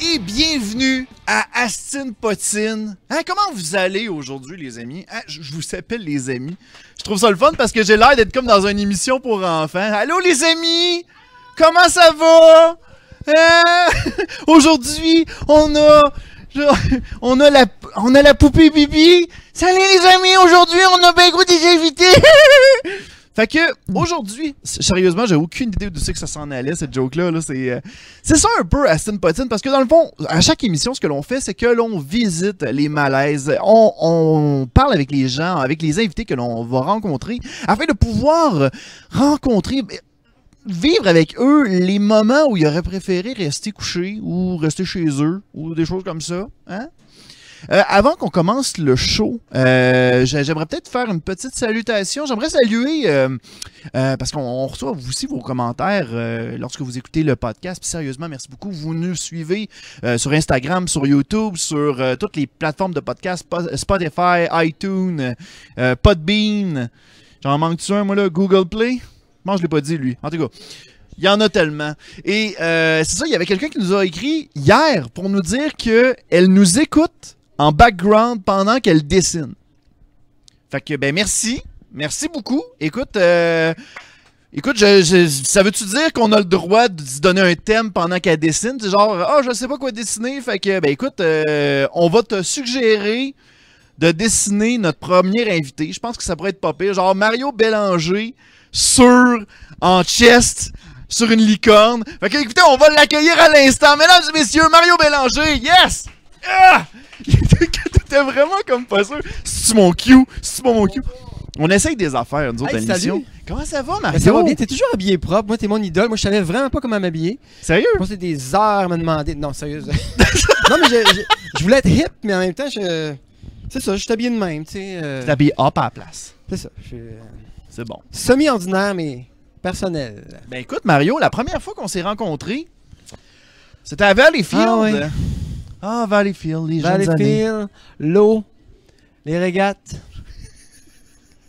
Et bienvenue à Astin Potine. Hein, comment vous allez aujourd'hui les amis? Hein, je vous appelle les amis. Je trouve ça le fun parce que j'ai l'air d'être comme dans une émission pour enfants. Allô les amis? Comment ça va? Hein? Aujourd'hui, on a... On a la, on a la poupée Bibi. Salut les amis, aujourd'hui on a bien des invités. Fait que aujourd'hui, sérieusement, j'ai aucune idée de ce que ça s'en allait cette joke là. c'est euh, c'est ça un peu Aston Potine parce que dans le fond, à chaque émission, ce que l'on fait, c'est que l'on visite les malaises, on, on parle avec les gens, avec les invités que l'on va rencontrer, afin de pouvoir rencontrer, vivre avec eux les moments où ils auraient préféré rester couchés ou rester chez eux ou des choses comme ça. Hein? Euh, avant qu'on commence le show, euh, j'ai- j'aimerais peut-être faire une petite salutation. J'aimerais saluer, euh, parce qu'on on reçoit aussi vos commentaires lorsque vous écoutez le podcast. Puis sérieusement, merci beaucoup. Vous nous suivez sur Instagram, sur YouTube, sur toutes les plateformes de podcast, Po- Spotify, iTunes, Podbean. J'en manque-tu un, moi, là? Google Play? Moi, je l'ai pas dit, lui. En tout cas. Il y en a tellement. Et euh, c'est ça, il y avait quelqu'un qui nous a écrit hier pour nous dire qu'elle nous écoute en background pendant qu'elle dessine. Fait que, ben merci. Merci beaucoup. Écoute, euh, écoute, ça veut-tu dire qu'on a le droit de se donner un thème pendant qu'elle dessine? C'est genre, ah, je sais pas quoi dessiner. Fait que, ben écoute, euh, on va te suggérer de dessiner notre premier invité. Je pense que ça pourrait être pas pire. Genre Mario Bélanger sur, en chest, sur une licorne. Fait que, écoutez, on va l'accueillir à l'instant. Mesdames et messieurs, Mario Bélanger, yes! Ah! T'étais vraiment comme pas sûr. C'est-tu mon cue? C'est-tu mon cue? On essaye des affaires, nous autres, Hey, à l'émission. Comment ça va, Ben, Mario? ça va bien, t'es toujours habillé propre. Moi, t'es mon idole. Moi, je savais vraiment pas comment m'habiller. Sérieux? Je passais des heures à me demander. Non, sérieux. non, mais je, je- je voulais être hip, mais en même temps, je. C'est ça, je suis habillé de même, tu sais. euh, T'es habillé hop à la place. C'est ça. Je euh, C'est bon. semi-ordinaire, mais personnel. Ben écoute, Mario, la première fois qu'on s'est rencontrés, c'était à Valleyfield. Ah ouais. Ah, Valleyfield, les jeunes années. Valleyfield, l'eau, les régates.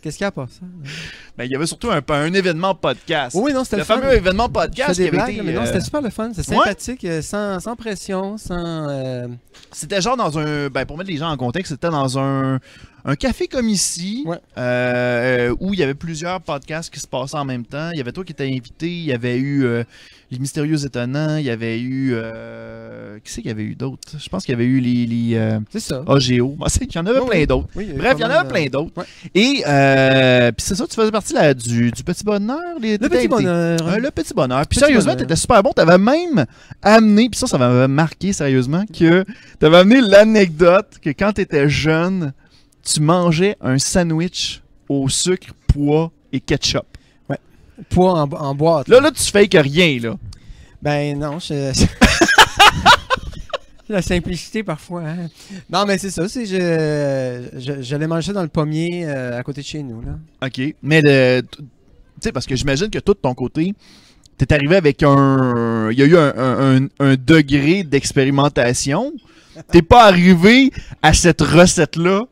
Qu'est-ce qu'il y a pas ça? Ben, il y avait surtout un, un événement podcast. Oui, non, c'était le le fun. fameux événement podcast qui des avait blagues, été, mais non, euh, c'était super le fun. C'était sympathique, euh, sans, sans pression, sans. euh, C'était genre dans un. Ben, pour mettre les gens en contexte, c'était dans un, un café comme ici, Ouais. euh, où il y avait plusieurs podcasts qui se passaient en même temps. Il y avait toi qui étais invité, il y avait eu euh, Les Mystérieux Étonnants, il y avait eu. Euh, qui c'est qu'il y avait eu d'autres? Je pense qu'il y avait eu les. les C'est ça. AGO. Qu'il y en avait plein d'autres. Bref, il y en avait plein d'autres. Et puis c'est ça, tu faisais partie là, du, du petit bonheur. Les, Le petit bonheur. Euh, le petit bonheur. Puis Petit sérieusement, t'étais super bon. T'avais même amené, puis ça, ça m'avait marqué sérieusement, que t'avais amené l'anecdote que quand t'étais jeune, tu mangeais un sandwich au sucre, pois et ketchup. Poids en, en boîte. Là, là, tu fais que rien, là. Ben non, je... La simplicité parfois. hein. Non, mais c'est ça. C'est je, je, j'allais manger ça dans le pommier euh, à côté de chez nous. Là. OK. Mais, le- tu sais, parce que j'imagine que toi, de ton côté, t'es arrivé avec un... Il y a eu un, un- un- un degré d'expérimentation. T'es pas arrivé à cette recette-là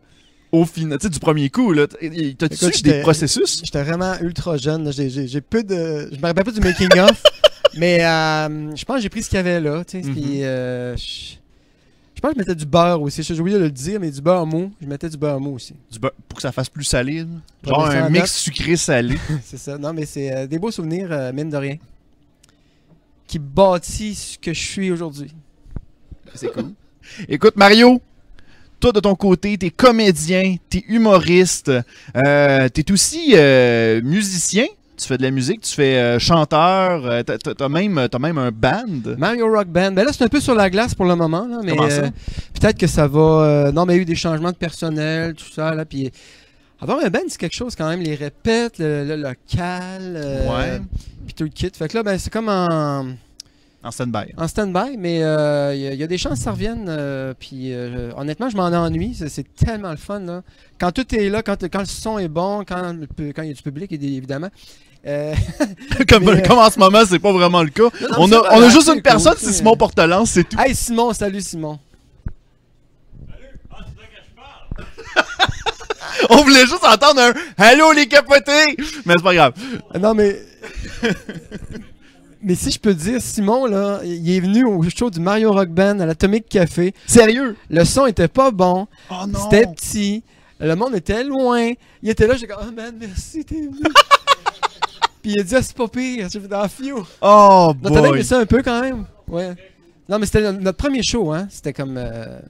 au final, tu sais, du premier coup, là. T'as-tu des processus? J'étais vraiment ultra jeune. J'ai, peu de. Je me rappelle pas du making of, mais euh, je pense que j'ai pris ce qu'il y avait là. Tu sais, puis, euh, je pense que je mettais du beurre aussi. J'ai oublié de le dire, mais du beurre mou. Je mettais du beurre mou aussi. Du beurre- pour que ça fasse plus salé. là. Genre un mix sucré-salé. c'est ça. Non, mais c'est euh, des beaux souvenirs, euh, mine de rien, qui bâtissent ce que je suis aujourd'hui. C'est cool. Écoute, Mario, toi de ton côté, t'es comédien, t'es humoriste, euh, t'es aussi euh, musicien. Tu fais de la musique, tu fais euh, chanteur, euh, t'as- même, t'as même un band. Mario Rock Band. Ben là, c'est un peu sur la glace pour le moment. Là, mais Comment ça? euh, peut-être que ça va. euh, non, mais il y a eu des changements de personnel, tout ça. Là, puis avoir un band, c'est quelque chose quand même. Les répètes, le, le local. euh, Ouais. Puis tout le kit. Fait que là, ben, c'est comme en, En stand-by. en stand-by, mais euh, il y, a- il y a des chances que ça revienne. euh, puis euh, honnêtement, je m'en ennuie. C'est, c'est tellement le fun. Là. Quand tout est là, quand, quand le son est bon, quand quand il y a du public, évidemment. Euh, comme, Mais- comme en ce moment, c'est pas vraiment le cas. non, On a, on a juste une personne, c'est sais. Simon Portelance, c'est tout. Hey Simon, salut Simon. On voulait juste entendre un Allô les capotés! Mais c'est pas grave. Euh, Non, mais. Mais si je peux dire, Simon, là, il est venu au show du Mario Rock Band à l'Atomic Café. Sérieux? Le son était pas bon. Oh non! C'était petit. Le monde était loin. Il était là, j'ai comme, oh man, merci, t'es venu. Puis il a dit, ah, c'est pas pire, j'ai fait dans Fio. Oh On t'avait aimé boy! ça un peu quand même? Ouais. Non, mais c'était notre premier show, hein. C'était comme. euh,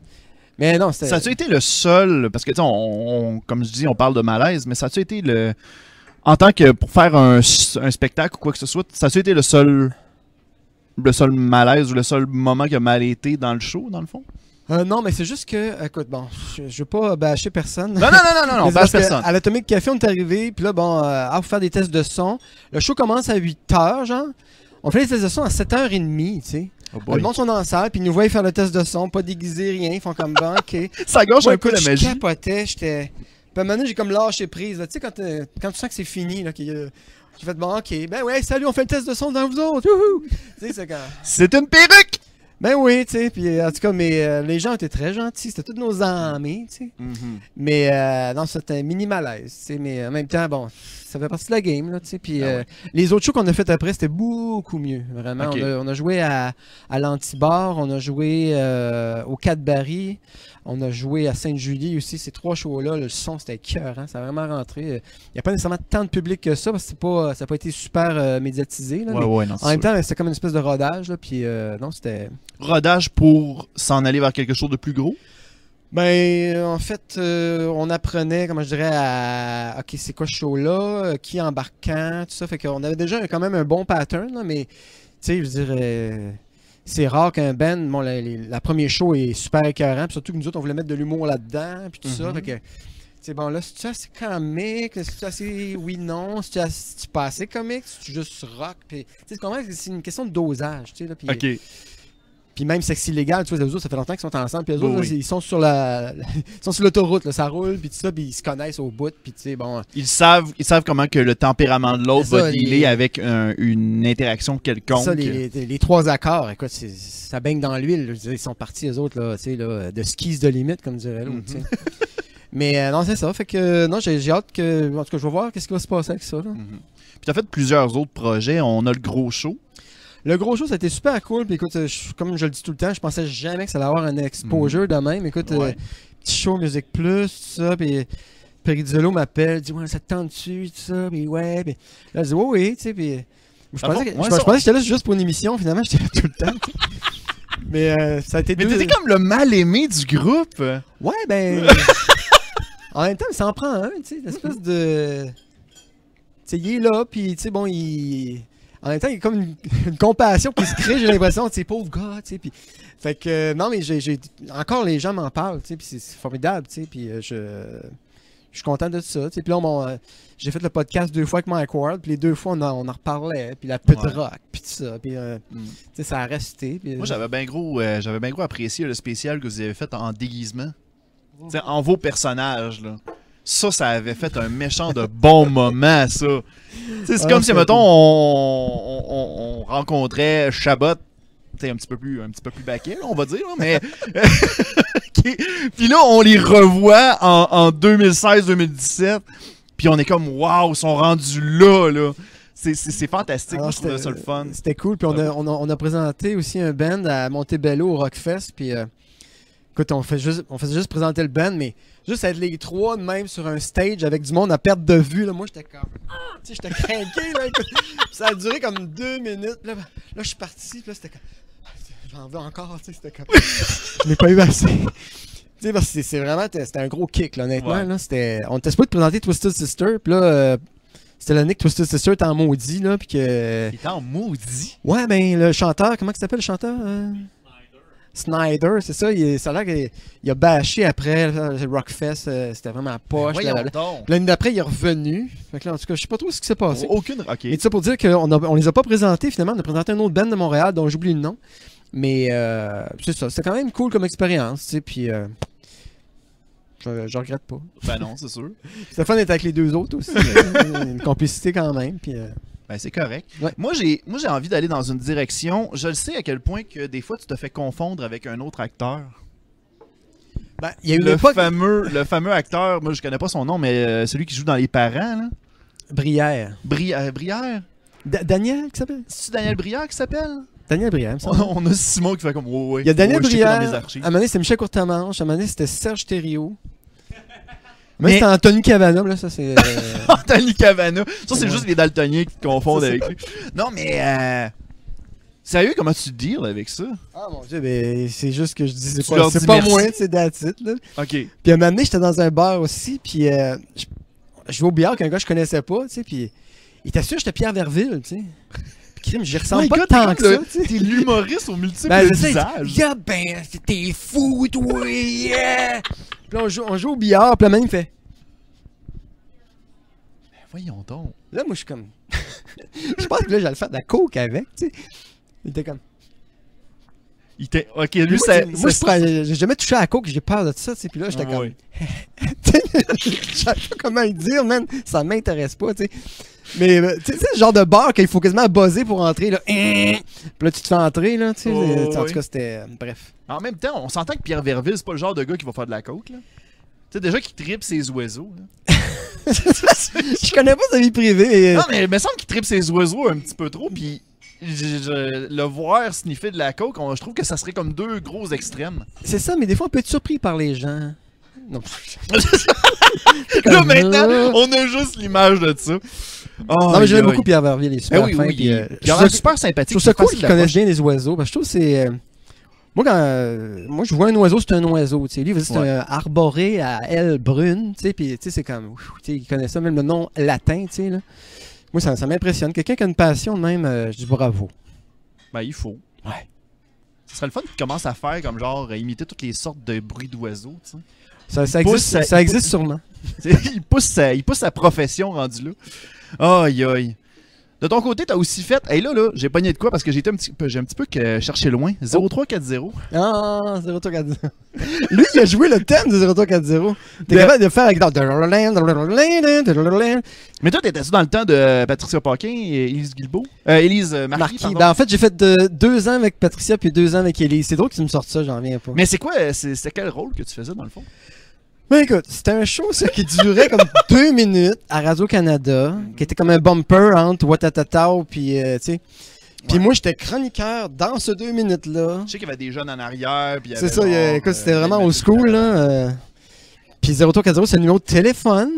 Mais non, c'était. Ça a-tu été le seul, parce que tu sais, on, on- comme je dis, on parle de malaise, mais ça a-tu été le. En tant que pour faire un, un spectacle ou quoi que ce soit, ça a-tu été le seul. Le seul malaise ou le seul moment qui a mal été dans le show, dans le fond? Euh, non, mais c'est juste que. Écoute, bon, je, je veux pas bâcher personne. Non, non, non, non, non, non, bâche personne. À l'Atomic Café, on est arrivé, puis là, bon, euh, faut faire des tests de son. Le show commence à 8h, genre. On fait les tests de son à 7h30, tu sais. Oh Le boy. monde sont dans la salle, puis ils nous voient faire le test de son, pas déguisé, rien. Ils font comme bon, ok. Ça gâche un peu la je magie. capotais, j'étais. Puis à un moment donné, j'ai comme lâché prise. là. Tu sais, quand, euh, quand tu sens que c'est fini, là, qu'il y a- j'ai fait bon, ok, ben ouais, salut, on fait le test de son dans vous autres. quand. C'est une perruque! Ben oui, tu sais, puis euh, en tout cas, mais euh, les gens étaient très gentils, c'était tous nos amis, tu sais. Mais euh, non, c'était un mini malaise, tu sais, mais en même temps, bon, ça fait partie de la game, là. Puis Ah euh, les autres shows qu'on a fait après, c'était beaucoup mieux, vraiment. On, a, on a joué à, à l'Antibar, on a joué euh, au Cadbury, on a joué à Sainte-Julie aussi. Ces trois shows-là, le son, c'était cœur, hein, ça a vraiment rentré. Il n'y a pas nécessairement tant de public que ça, parce que pas, ça n'a pas été super euh, médiatisé, là, Ouais, mais ouais, non, en même sûr. temps, c'était comme une espèce de rodage, là, puis euh, non, c'était... Rodage pour s'en aller vers quelque chose de plus gros? Ben, en fait, euh, on apprenait, comment je dirais, à. Ok, c'est quoi ce show-là? Euh, Qui embarquant Tout ça. Fait qu'on avait déjà quand même un bon pattern, là, mais, tu sais, je veux dire, euh, c'est rare qu'un band. Bon, la, les- la première show est super écœurant, puis surtout que nous autres, on voulait mettre de l'humour là-dedans, puis tout ça. Mhm. Fait que. C'est bon, là, c'est-tu assez comique? C'est-tu assez oui, non? C'est-tu assez- pas assez comique? C'est-tu juste rock? Puis, tu sais, c'est comment c'est une question de dosage, tu sais, là. Puis, Ok. Puis même sexe illégal, tu vois, les autres, ça fait longtemps qu'ils sont ensemble. Puis les Oui, autres, là, ils sont sur la, ils sont sur l'autoroute, ça roule, puis tout ça, puis ils se connaissent au bout, puis tu sais, bon. Ils savent, ils savent comment que le tempérament de l'autre va dealer les- avec un- une interaction quelconque. Ça, les, les- les trois accords, écoute, c'est- ça baigne dans l'huile. Ils sont partis, les autres, là, tu sais, là, de skis de limite, comme dirait l'autre. tu sais. Mais euh, non, c'est ça. Fait que, non, j'ai hâte que. En tout cas, je vais voir qu'est-ce qui va se passer avec ça. là. Mhm. Puis t'as fait plusieurs autres projets. On a le gros show. Le gros show, ça a été super cool. Puis écoute, euh, je- comme je le dis tout le temps, je pensais jamais que ça allait avoir un exposure de même. Écoute, euh, Ouais. petit show Music Plus, tout ça. Puis Perizzolo m'appelle, dit Ouais, ça te tente-tu, tout ça. Puis ouais. Puis là, je dis Oui, oui, tu sais. Puis je pensais, que, Ouais, je, ça- je pensais que j'étais là juste pour une émission. Finalement, j'étais là tout le temps. Mais euh, ça a été Mais deux- t'étais comme le mal-aimé du groupe. Ouais, ben. en même temps, ça en prend un, tu sais, l'espèce de. Tu sais, il est là, puis, tu sais, bon, il. En même temps, il y a comme une, une compassion qui se crée, j'ai l'impression, tu sais, pauvre gars, tu sais, puis. Fait que, euh, non, mais j'ai. Encore, les gens m'en parlent, tu sais, puis c'est formidable, tu sais, puis euh, je. Je suis content de ça, tu sais. Puis là, euh, j'ai fait le podcast deux fois avec Mike Ward, puis les deux fois, on, en- on en reparlait, puis la pute Ouais. rock, puis tout ça, puis, euh, Mm. tu sais, ça a resté. puis- Moi, j'avais bien gros, j'avais bien gros apprécié le spécial que vous avez fait en déguisement. T'sais, en vos personnages, là. Ça, ça avait fait un méchant de bon moment, ça. C'est Ah, comme si, c'est mettons, on, on- on- on rencontrait Chabot, un petit peu plus, un petit peu plus baquet, on va dire, mais... Puis là, on les revoit en, en 2016-2017, puis on est comme, waouh, ils sont rendus là, là. C'est- fantastique, Alors, moi, je ça c'était- le fun. C'était cool. Puis on a, on, a, on a présenté aussi un band à Montebello au Rockfest. Puis euh, écoute, on, fait juste, on faisait juste présenter le band, mais juste être les trois de même sur un stage avec du monde à perte de vue. Là, moi, j'étais comme. Ah! Tu sais, j'étais craqué. Là, écoute. Ça a duré comme deux minutes. Là, là je suis parti. Puis là, c'était comme. J'en veux encore. Tu sais, c'était comme. Je n'ai pas eu assez. Tu sais, parce que c'est- c'est vraiment. C'était un gros kick, là, honnêtement. Ouais. Là, c'était, on était supposé de présenter Twisted Sister. Puis là. euh, c'était l'année que Twisted Sister était en maudit, là, puis que... Il était en maudit? Ouais, ben le chanteur, comment il s'appelle le chanteur euh? Snyder, c'est ça. Il, ça a l'air qu'il il a bâché après le Rockfest. euh, C'était vraiment poche. Blablabla. donc. L'année d'après, il est revenu. Fait que là, en tout cas, je sais pas trop ce qui s'est passé. Aucune. Ok. Mais tout ça pour dire qu'on on les a pas présentés finalement. On a présenté un autre band de Montréal dont j'oublie le nom. Mais euh, c'est ça. C'était quand même cool comme expérience. tu sais, Puis euh, je, je regrette pas. Ben non, c'est sûr. Fun d'être avec les deux autres aussi. une complicité quand même. Puis, euh, Ben c'est correct. Ouais. Moi j'ai moi j'ai envie d'aller dans une direction. Je le sais à quel point que des fois tu te fais confondre avec un autre acteur. ben, il y a eu Le époque. fameux le fameux acteur, moi je connais pas son nom mais euh, celui qui joue dans Les Parents là. Brière. Bri- euh, Brière? Da- Daniel, qui s'appelle? C'est Daniel Briard qui s'appelle? Daniel Brière, ça. on, on a Simon qui fait comme ouais, ouais. Il y a Daniel dans Brière. À un moment donné, c'était Michel Courtemanche. À un moment donné, c'était Serge Thériault. Mais c'était Anthony Cavana, là, ça c'est. euh, Anthony Cavana. Ça, c'est juste les daltoniens qui te confondent avec lui. Non, mais. Euh... Sérieux, comment tu deals avec ça? Ah mon dieu, mais c'est juste que je dis, c'est pas, c'est pas moi, c'est it, là. Ok. Puis à un moment donné, j'étais dans un bar aussi, puis euh, je, je vais au billard qu'un gars que je connaissais pas, tu sais, puis il sûr que j'étais Pierre Verville, tu sais. Crime, j'y ressemble My pas God, tant que ça. T'es l'humoriste au multiple Ben. Yeah, ben, t'es fou, toi, yeah! Puis là, on joue, on joue au billard, puis la man, il fait. Voyons donc. Là, moi, je suis comme. je pense que là, j'allais faire de la coke avec, tu sais. Il était comme. Il était. Ok, lui, sais, moi, je prends- j'ai jamais touché à la coke, j'ai peur de ça, tu sais. Puis là, j'étais Ah, comme. sais, je savais pas comment le dire, man. Ça m'intéresse pas, tu sais. Mais, euh, tu sais, c'est le genre de bar qu'il faut quasiment buzzer pour entrer, là. Puis là, tu te fais entrer, là, tu sais. Oh, en tout cas, c'était. euh, bref. En même temps, on s'entend que Pierre Verville, c'est pas le genre de gars qui va faire de la coke, là. Tu sais, déjà qu'il tripe ses oiseaux, là. Je connais pas sa vie privée. mais- Non, mais il me semble qu'il tripe ses oiseaux un petit peu trop, puis. je- je- le voir sniffer de la coke, on- je trouve que ça serait comme deux gros extrêmes. C'est ça, mais des fois, on peut être surpris par les gens. Non. Là, maintenant, euh, on a juste l'image de ça. Non, mais j'aime beaucoup Pierre Verville, il est Ah super oui, fin. oui, puis, il, euh, il je trouve super Je sympathique. trouve ça cool qu'il connaisse bien les oiseaux. Parce que je trouve que c'est. euh, Moi, quand. euh, Moi, je vois un oiseau, c'est un oiseau. Tu sais, lui, c'est Ouais. un arboré à ailes brunes. Tu sais, puis, tu sais, c'est comme. ouf, tu sais, il connaît ça, même le nom latin, tu sais, là. Moi, ça, ça m'impressionne. Quelqu'un qui a une passion même, euh, je dis bravo. Ben, il faut. Ouais. Ce serait le fun qu'il commence à faire comme genre imiter toutes les sortes de bruits d'oiseaux. Ça, ça pousse, existe, ça- existe pousse- sûrement. Il, pousse sa, il pousse sa profession rendu là. Aïe aïe. De ton côté, t'as aussi fait. Hey là, là, j'ai pogné de quoi parce que j'ai un petit peu, j'ai un petit peu que cherché loin. 0340. Ah, 0340. Lui, il a joué le thème de 0340. T'es capable de faire avec. Mais toi, t'étais-tu dans le temps de Patricia Paquin et Élise Guilbeault? Euh, Élise euh, Marquis. Ben, en fait, j'ai fait de- deux ans avec Patricia puis deux ans avec Ellie. C'est drôle que tu me sortes ça, j'en reviens pas. Mais c'est quoi, euh, c'est- quel rôle que tu faisais dans le fond? Mais écoute, c'était un show ça, qui durait comme deux minutes à Radio-Canada, qui était comme un bumper entre Watatatao puis, euh, tu sais. Puis Ouais. moi, j'étais chroniqueur dans ce deux minutes-là. Je sais qu'il y avait des jeunes en arrière. C'est ça, écoute, euh, c'était vraiment des old school, là. euh. Puis 0340, c'est le numéro de téléphone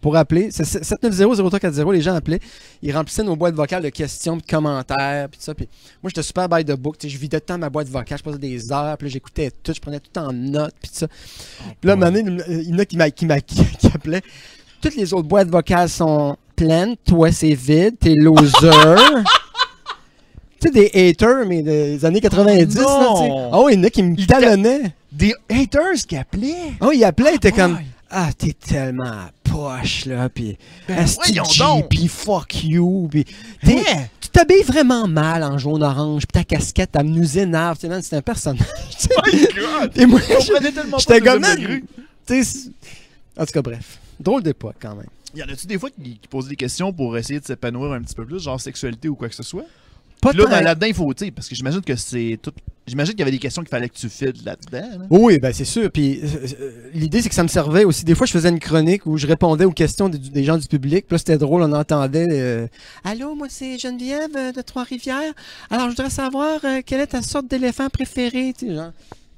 Pour appeler. C'est 790-0340, les gens appelaient. Ils remplissaient nos boîtes vocales de questions, de commentaires, puis ça. Puis moi, j'étais super by the book. Je vidais temps ma boîte vocale, je passais des heures, puis là, j'écoutais tout, je prenais tout en note, puis ça. Puis là, à un moment donné, il y en a qui, m'a- qui, m'a- qui, qui appelaient. Toutes les autres boîtes vocales sont pleines, toi, c'est vide, t'es loser. tu sais, des haters, mais des années 90, là, tu sais. non! Ah oui, il y en a qui me talonnaient. Des haters qui appelaient? Oui, ils appelaient, ils étaient comme. Ouais. Ah, t'es tellement poche, là, pis Ben, Asti voyons G, donc. pis fuck you, pis t'es- tu t'habilles vraiment mal en jaune-orange, pis ta casquette, elle nous énerve, tu sais, man, c'est un personnage, tu sais. My God! Et moi, Je comprenais tellement pas j'étais le comme, tu sais, en tout cas, bref, drôle d'époque, quand même. Y en a-tu des fois qui, qui posent des questions pour essayer de s'épanouir un petit peu plus, genre sexualité ou quoi que ce soit? Pas là, ben, là-dedans, il faut, tu parce que j'imagine que c'est tout. J'imagine qu'il y avait des questions qu'il fallait que tu files là-dedans. là. Oui, ben c'est sûr. Puis euh, euh, l'idée, c'est que ça me servait aussi. Des fois, je faisais une chronique où je répondais aux questions des, des gens du public. Puis là, c'était drôle, on entendait euh, Allô, moi, c'est Geneviève euh, de Trois-Rivières. Alors, je voudrais savoir quelle est ta sorte d'éléphant préférée. Tu sais, genre?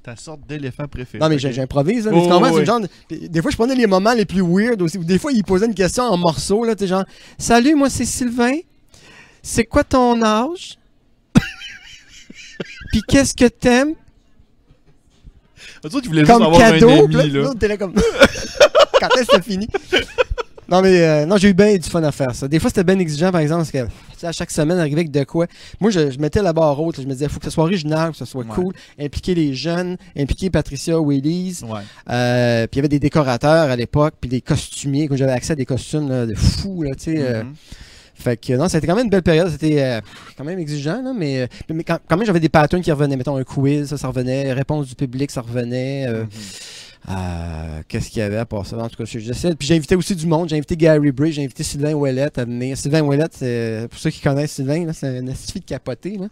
Ta sorte d'éléphant préféré. Non, mais j'improvise. là, mais Oh, oui. le genre de- Des fois, je prenais les moments les plus weird aussi. Des fois, ils posaient une question en morceaux. Là, tu sais, genre Salut, moi, c'est Sylvain. C'est quoi ton âge? Puis qu'est-ce que t'aimes? Tu voulais juste comme avoir cadeau. un ami, là. là comme. Quand est-ce que c'est fini? Non, mais euh, non, j'ai eu bien du fun à faire ça. Des fois, c'était bien exigeant, par exemple, parce que tu sais, à chaque semaine, arriver avec de quoi. Moi, je, je mettais la barre haute. là. Je me disais, il faut que ce soit original, que ce soit Ouais. cool. Impliquer les jeunes, impliquer Patricia ou Elise. Ouais. Euh, puis il y avait des décorateurs à l'époque, puis des costumiers. Quand j'avais accès à des costumes là, de fous, là, tu sais. euh, Mhm. Fait que non, c'était quand même une belle période. C'était euh, quand même exigeant, là, mais, euh, mais quand, quand même, j'avais des patterns qui revenaient. Mettons un quiz, ça, ça revenait. Réponse du public, ça revenait. euh, Mhm. euh, Qu'est-ce qu'il y avait à part ça? En tout cas, j'essaie. Puis j'ai invité aussi du monde. J'ai invité Gary Bray, j'ai invité Sylvain Ouellette à venir. Sylvain Ouellette, c'est- pour ceux qui connaissent Sylvain, c'est un astifi de capoté. Là.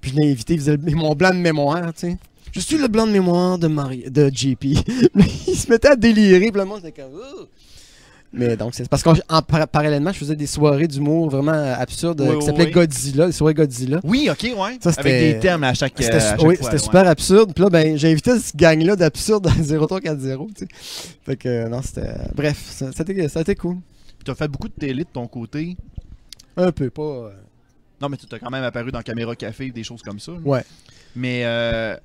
Puis je l'ai invité, il faisait mon blanc de mémoire, tu sais. Je suis le blanc de mémoire de, Marie, de JP. il se mettait à délirer, puis le monde était comme. Ouh! Mais donc, c'est parce qu'en par- parallèlement, je faisais des soirées d'humour vraiment absurdes euh, Oui, qui oui, s'appelaient oui. Godzilla, des soirées Godzilla. Oui, ok, ouais. Ça, c'était- Avec des termes à chaque, euh, à chaque oui, c'était ouais. super absurde. Puis là, ben, j'ai invité ce gang-là d'absurde dans 0340. Tu sais. Fait que, euh, non, c'était. Bref, ça, ça, a été- ça cool. Puis t'as fait beaucoup de télé de ton côté. Un peu, pas. euh, Non, mais tu t'as quand même apparu dans Caméra Café, des choses comme ça. là. Ouais. Mais, euh,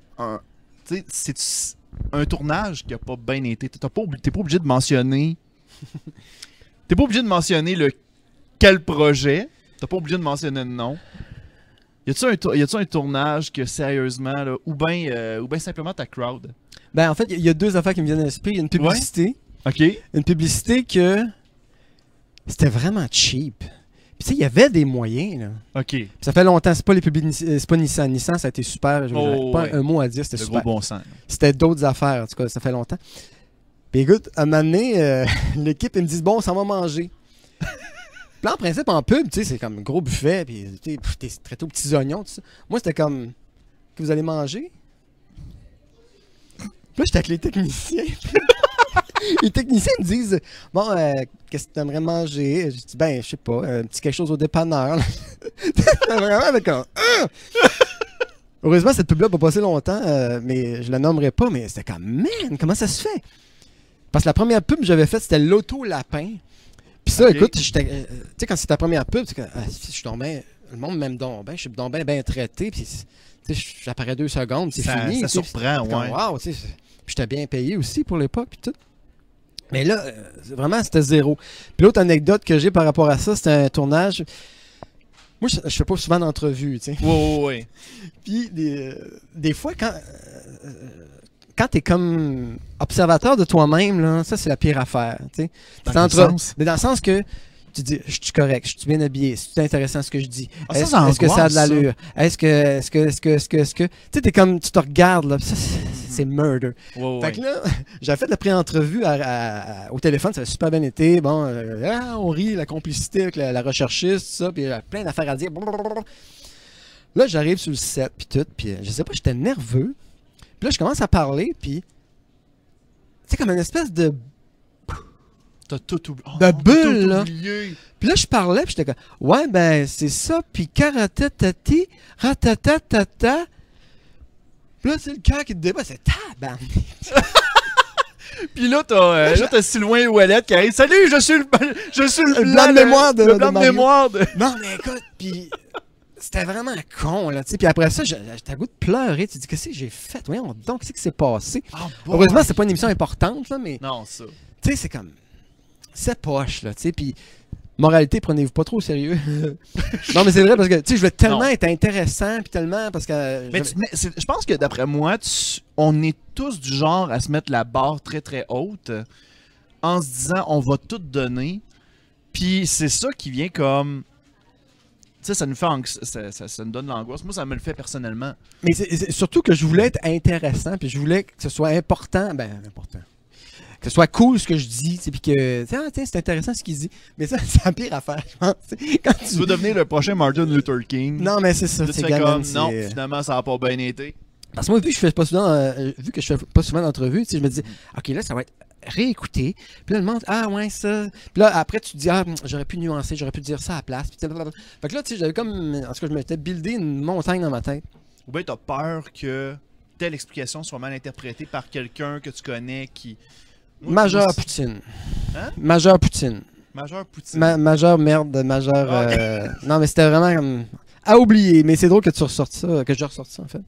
tu sais, c'est un tournage qui a pas bien été? T'as pas, T'es pas obligé de mentionner. T'es pas obligé de mentionner le quel projet. T'as pas obligé de mentionner le nom. Y a-tu un, un tournage que sérieusement, là, ou bien euh, ou ben simplement ta crowd? Ben, en fait, il y a deux affaires qui me viennent à l'esprit. Il y a une publicité. Ok. Une publicité que. C'était vraiment cheap. Puis, tu sais, il y avait des moyens, là. Ok. Puis ça fait longtemps, c'est pas les publici- euh, c'est pas Nissan. Nissan, ça a été super. Je Oh, pas ouais. un mot à dire, c'était super. gros bon sens. C'était d'autres affaires, en tout cas, ça fait longtemps. Puis écoute, à un moment donné, euh, l'équipe, ils me disent, bon, ça va manger. Puis en principe, en pub, tu sais, c'est comme un gros buffet, puis tu sais, t'es traité aux petits oignons, tout ça. Moi, c'était comme, que vous allez manger? Puis là, j'étais avec les techniciens. les techniciens me disent, bon, euh, qu'est-ce que tu aimerais manger? Je dis, ben, je sais pas, un petit quelque chose au dépanneur. vraiment avec un. Heureusement, cette pub-là n'a pas passé longtemps, euh, mais je la nommerai pas, mais c'était comme, man, comment ça se fait? Parce que la première pub que j'avais faite, c'était l'auto-lapin. Puis ça, écoute, euh, tu sais, quand c'est ta première pub, ah, je suis le monde m'aime donc bien, je suis donc bien, traité, puis j'apparais deux secondes, c'est fini. ça surprend, ouais. Wow, tu sais, j'étais bien payé aussi pour l'époque, puis tout. Mais là, euh, vraiment, c'était zéro. Puis l'autre anecdote que j'ai par rapport à ça, c'était un tournage. Moi, je, je fais pas souvent d'entrevues, tu sais. Ouais, ouais, ouais. Puis des, euh, des fois, quand, euh, quand t'es comme observateur de toi-même, là, ça c'est la pire affaire. tu sais. Dans sens? dans le sens que tu dis, je suis correct, je suis bien habillé, c'est intéressant ce que je dis. Ah, Est-ce que ça a de l'allure? Est-ce que, est-ce que, est-ce que, est-ce que, est-ce que, tu sais, t'es comme, tu te regardes là, ça, c'est- murder. Ouais. Fait que là, j'ai fait la pré-entrevue au téléphone, ça a super bien été. Bon, euh, ah, on rit, la complicité avec la, la recherchiste, tout ça, puis euh, plein d'affaires à dire. Là, j'arrive sur le set, puis tout, puis euh, je sais pas, j'étais nerveux. Puis là, je commence à parler, puis c'est comme une espèce de... T'as tout oublié. Oh, De t'as bulle, là. Puis là, je parlais, puis j'étais comme, ouais, ben, c'est ça, puis karatatati, ratatatata. Puis là, c'est le cœur qui te débat, c'est tabarnak. Puis là, t'as euh, t'as Sylvain Ouellette qui arrive. Salut, je suis le, je suis le, Le blanc de mémoire de- le blanc de mémoire de. Non, mais écoute, puis c'était vraiment con, là, tu sais. Puis après ça, j'étais à goût de pleurer. Tu te dis, qu'est-ce que j'ai fait? Voyons donc, qu'est-ce qui s'est passé? Ah, Heureusement, c'est pas une émission importante, là, mais Non, ça. tu sais, c'est comme. C'est poche, là, tu sais. Puis, moralité, prenez-vous pas trop au sérieux. non, mais c'est vrai parce que, tu sais, je voulais tellement Non. être intéressant, puis tellement parce que. Mais, tu- mais je pense que d'après moi, tu- on est tous du genre à se mettre la barre très très haute euh, en se disant on va tout donner. Puis c'est ça qui vient comme. Tu sais, ça nous fait ça, ça- ça nous donne l'angoisse. Moi, ça me le fait personnellement. Mais c'est c'est surtout que je voulais être intéressant, puis je voulais que ce soit important. Ben, important. Que ce soit cool ce que je dis, puis que. Ah, tiens, c'est intéressant ce qu'il dit. Mais ça, c'est la pire affaire, je pense. Quand Tu veux devenir le prochain Martin Luther King? Non, mais c'est ça. C'est fais gamin, comme c'est- non, finalement, ça n'a pas bien été. Parce que moi, vu que je fais pas souvent, euh, vu que je fais pas souvent d'entrevues, tu sais, je me dis, OK, là, ça va être réécouté. Puis là, le monde, ah ouais, ça. Puis là, après, tu te dis, ah, j'aurais pu nuancer, j'aurais pu dire ça à la place. Puis fait que là, tu sais, j'avais comme. En tout cas, je m'étais buildé une montagne dans ma tête. Ou bien t'as peur que telle explication soit mal interprétée par quelqu'un que tu connais qui. Moi, Majeur Poutine. Hein? Majeur Poutine. Majeur Poutine. Ma- majeur merde, majeur. Ah. euh, Non, mais c'était vraiment comme. À oublier, mais c'est drôle que tu ressortes ça, que je ressorte ça en fait,